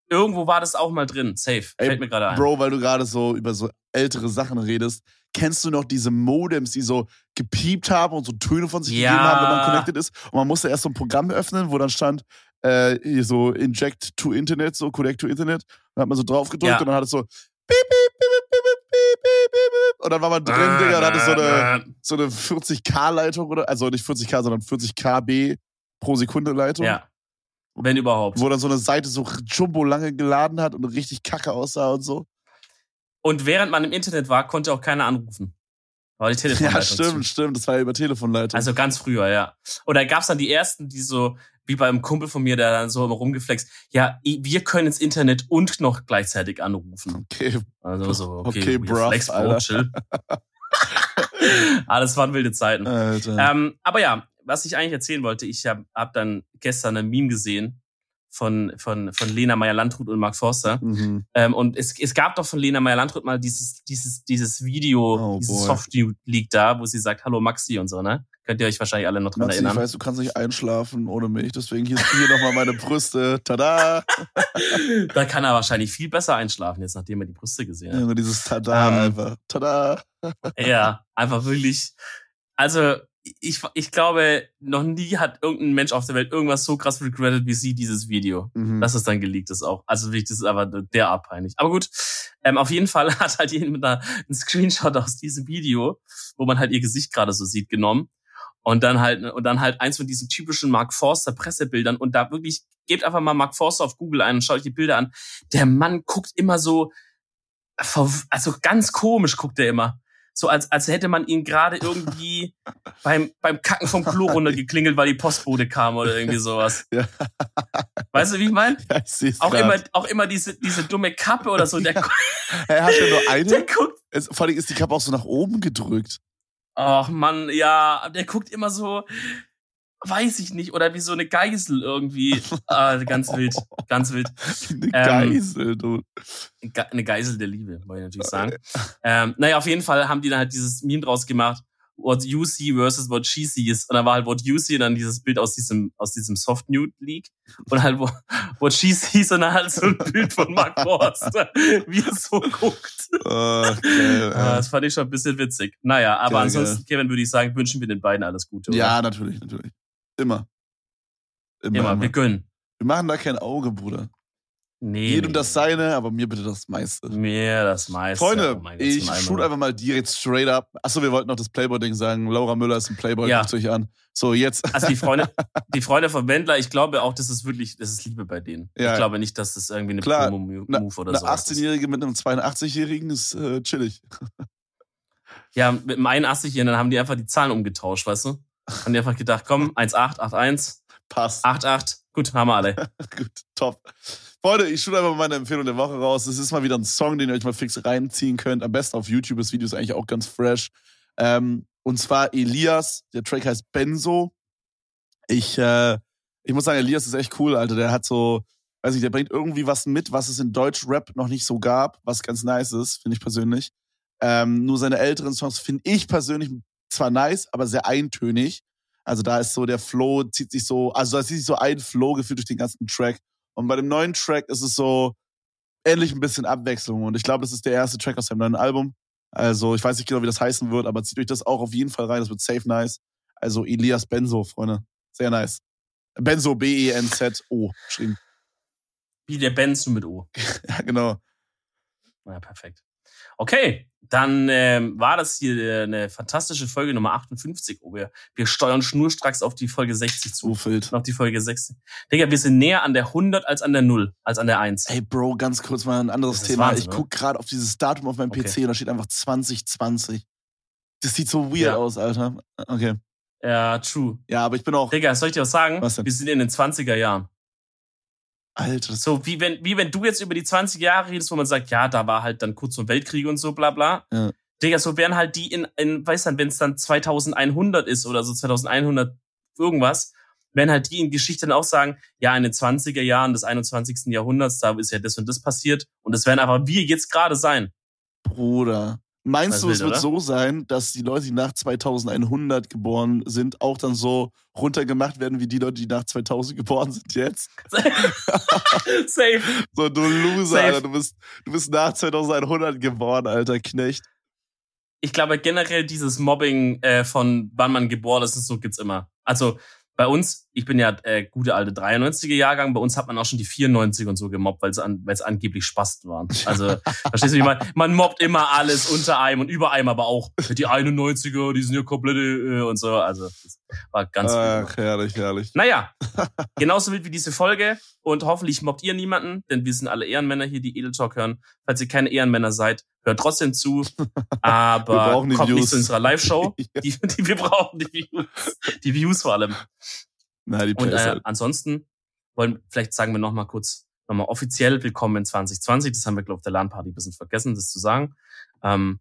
Irgendwo war das auch mal drin. Safe. Ey, Fällt mir gerade ein. Bro, weil du gerade so über so ältere Sachen redest. Kennst du noch diese Modems, die so gepiept haben und so Töne von sich ja. gegeben haben, wenn man connected ist? Und man musste erst so ein Programm öffnen, wo dann stand, äh, so Inject to Internet, so Connect to Internet. Dann hat man so drauf gedrückt ja. und dann hat es so und dann war man drin, ah, Digga, dann hatte so eine, so eine 40k-Leitung oder, also nicht 40k, sondern 40 KB pro Sekunde Leitung. Ja. Wenn überhaupt. Wo dann so eine Seite so jumbo lange geladen hat und richtig kacke aussah und so. Und während man im Internet war, konnte auch keiner anrufen. War die Telefonleitung. Ja, stimmt, zu. stimmt. Das war ja über Telefonleitung. Also ganz früher, ja. Und da gab's dann die ersten, die so, wie beim Kumpel von mir, der dann so immer rumgeflext, ja, wir können ins Internet und noch gleichzeitig anrufen. Okay. Also so, okay, okay bruv, Flex, Bro, chill. Alles waren wilde Zeiten. Ähm, aber ja, was ich eigentlich erzählen wollte, ich habe hab dann gestern ein Meme gesehen von, von, von Lena Meyer-Landrut und Mark Forster. Mhm. Ähm, und es, es gab doch von Lena Meyer-Landrut mal dieses, dieses, dieses Video, oh, dieses Soft-Leak da, wo sie sagt, hallo Maxi und so, ne? Könnt ihr euch wahrscheinlich alle noch dran Maxi, erinnern. Ich weiß, du kannst nicht einschlafen ohne mich, deswegen hier, hier nochmal meine Brüste. Tada! da kann er wahrscheinlich viel besser einschlafen, jetzt nachdem er die Brüste gesehen hat. Ja, dieses Tada ähm, einfach. Tada! ja, einfach wirklich. Also, ich, ich glaube, noch nie hat irgendein Mensch auf der Welt irgendwas so krass regretted wie sie dieses Video. Mhm. Dass es dann geleakt ist auch. Also wirklich, das ist aber derart peinlich. Aber gut, ähm, auf jeden Fall hat halt jemand da einen Screenshot aus diesem Video, wo man halt ihr Gesicht gerade so sieht, genommen. Und dann halt, und dann halt eins von diesen typischen Mark Forster Pressebildern und da wirklich, gebt einfach mal Mark Forster auf Google ein und schaut euch die Bilder an. Der Mann guckt immer so, also ganz komisch guckt er immer so als, als hätte man ihn gerade irgendwie beim, beim Kacken vom Klo runtergeklingelt, weil die Postbote kam oder irgendwie sowas. Ja. Weißt du, wie ich meine? Ja, ich auch immer, auch immer diese, diese dumme Kappe oder so. Der, er hat ja nur eine. Der guckt. Es, vor allem ist die Kappe auch so nach oben gedrückt. Ach Mann, ja, der guckt immer so, weiß ich nicht, oder wie so eine Geisel irgendwie. Ah, ganz wild, ganz wild. Eine ähm, Geisel, du. Eine Geisel der Liebe, wollte ich natürlich sagen. ähm, naja, auf jeden Fall haben die dann halt dieses Meme draus gemacht what you see versus what she sees. Und dann war halt what you see und dann dieses Bild aus diesem, aus diesem Soft Nude League. Und halt what she sees und dann halt so ein Bild von Mark Forster, wie er so guckt. Okay, ja. Das fand ich schon ein bisschen witzig. Naja, aber geil, ansonsten. Kevin, würde ich sagen, wünschen wir den beiden alles Gute. Oder? Ja, natürlich, natürlich. Immer. Immer, immer. wir gönnen. Wir machen da kein Auge, Bruder. Nee. Jedem nee. das seine, aber mir bitte das meiste. Mir das meiste. Freunde, oh ich shoot einfach mal direkt straight up. Achso, wir wollten noch das Playboy-Ding sagen. Laura Müller ist ein Playboy, ja. guckt euch an. So, jetzt. Also die Freunde, die Freunde von Wendler, ich glaube auch, das ist wirklich, das ist Liebe bei denen. Ja. Ich glaube nicht, dass das irgendwie eine Promo-Move oder so ist. Eine 18-Jährige mit einem 82-Jährigen ist äh, chillig. Ja, mit einem 81-Jährigen, dann haben die einfach die Zahlen umgetauscht, weißt du? Haben die einfach gedacht, komm, 1,8, 8,1. Passt. 8,8. Gut, haben wir alle. Gut, top. Freunde, ich schule einfach mal meine Empfehlung der Woche raus. Es ist mal wieder ein Song, den ihr euch mal fix reinziehen könnt. Am besten auf YouTube. Das Video ist eigentlich auch ganz fresh. Ähm, und zwar Elias. Der Track heißt Benzo. Ich, äh, ich muss sagen, Elias ist echt cool, Alter. Der hat so, weiß nicht, der bringt irgendwie was mit, was es in Deutsch-Rap noch nicht so gab, was ganz nice ist, finde ich persönlich. Ähm, nur seine älteren Songs finde ich persönlich zwar nice, aber sehr eintönig. Also da ist so der Flow, zieht sich so, also da zieht sich so ein Flow gefühlt durch den ganzen Track. Und bei dem neuen Track ist es so ähnlich ein bisschen Abwechslung. Und ich glaube, das ist der erste Track aus seinem neuen Album. Also ich weiß nicht genau, wie das heißen wird, aber zieht euch das auch auf jeden Fall rein. Das wird safe nice. Also Elias Benzo, Freunde. Sehr nice. Benzo, B-E-N-Z-O geschrieben. Wie der Benzo mit O. ja, genau. Ja, perfekt. Okay, dann ähm, war das hier äh, eine fantastische Folge Nummer 58. Oh, wir, wir steuern schnurstracks auf die Folge 60 zu. Ufeld. Auf die Folge 60. Digga, wir sind näher an der 100 als an der 0, als an der 1. Hey Bro, ganz kurz mal ein anderes Thema. Wahnsinn, ich guck gerade auf dieses Datum auf meinem okay. PC und da steht einfach 2020. Das sieht so weird ja. aus, Alter. Okay. Ja, true. Ja, aber ich bin auch. Digga, soll ich dir was sagen? Was denn? Wir sind in den 20er Jahren. Alter. So, wie wenn, wie wenn du jetzt über die 20 Jahre redest, wo man sagt, ja, da war halt dann kurz vor Weltkrieg und so, bla bla. Ja. Digga, so wären halt die in, in weiß dann, wenn es dann 2100 ist oder so 2100 irgendwas, werden halt die in Geschichte dann auch sagen, ja, in den 20er Jahren des 21. Jahrhunderts, da ist ja das und das passiert und das werden aber wir jetzt gerade sein. Bruder. Meinst du, es wird oder? so sein, dass die Leute, die nach 2100 geboren sind, auch dann so runtergemacht werden wie die Leute, die nach 2000 geboren sind jetzt? Safe. So, du Loser, Alter. Du bist, du bist nach 2100 geboren, alter Knecht. Ich glaube generell dieses Mobbing äh, von wann man geboren ist, so gibt's immer. Also bei uns, ich bin ja äh, gute alte 93er Jahrgang, bei uns hat man auch schon die 94 und so gemobbt, weil es an, weil's angeblich Spasten waren. Also, verstehst du, wie man, man mobbt immer alles unter einem und über einem, aber auch die 91er, die sind ja komplette äh, und so. Also, das war ganz Ach, herrlich, herrlich. Naja, genauso wild wie diese Folge und hoffentlich mobbt ihr niemanden, denn wir sind alle Ehrenmänner hier, die Edel Talk hören. Falls ihr keine Ehrenmänner seid, hört trotzdem zu, aber kommt Views. nicht zu unserer Live-Show. die, die, wir brauchen die Views, die Views vor allem. Na, die Und äh, halt. ansonsten wollen, vielleicht sagen wir nochmal kurz, nochmal offiziell willkommen in 2020. Das haben wir, glaube ich, auf der LAN-Party ein bisschen vergessen, das zu sagen. Ähm,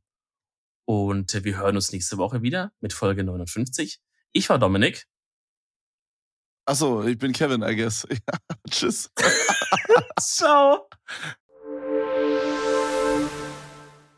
und wir hören uns nächste Woche wieder mit Folge 59. Ich war Dominik. Achso, ich bin Kevin, I guess. Ja, tschüss. Ciao.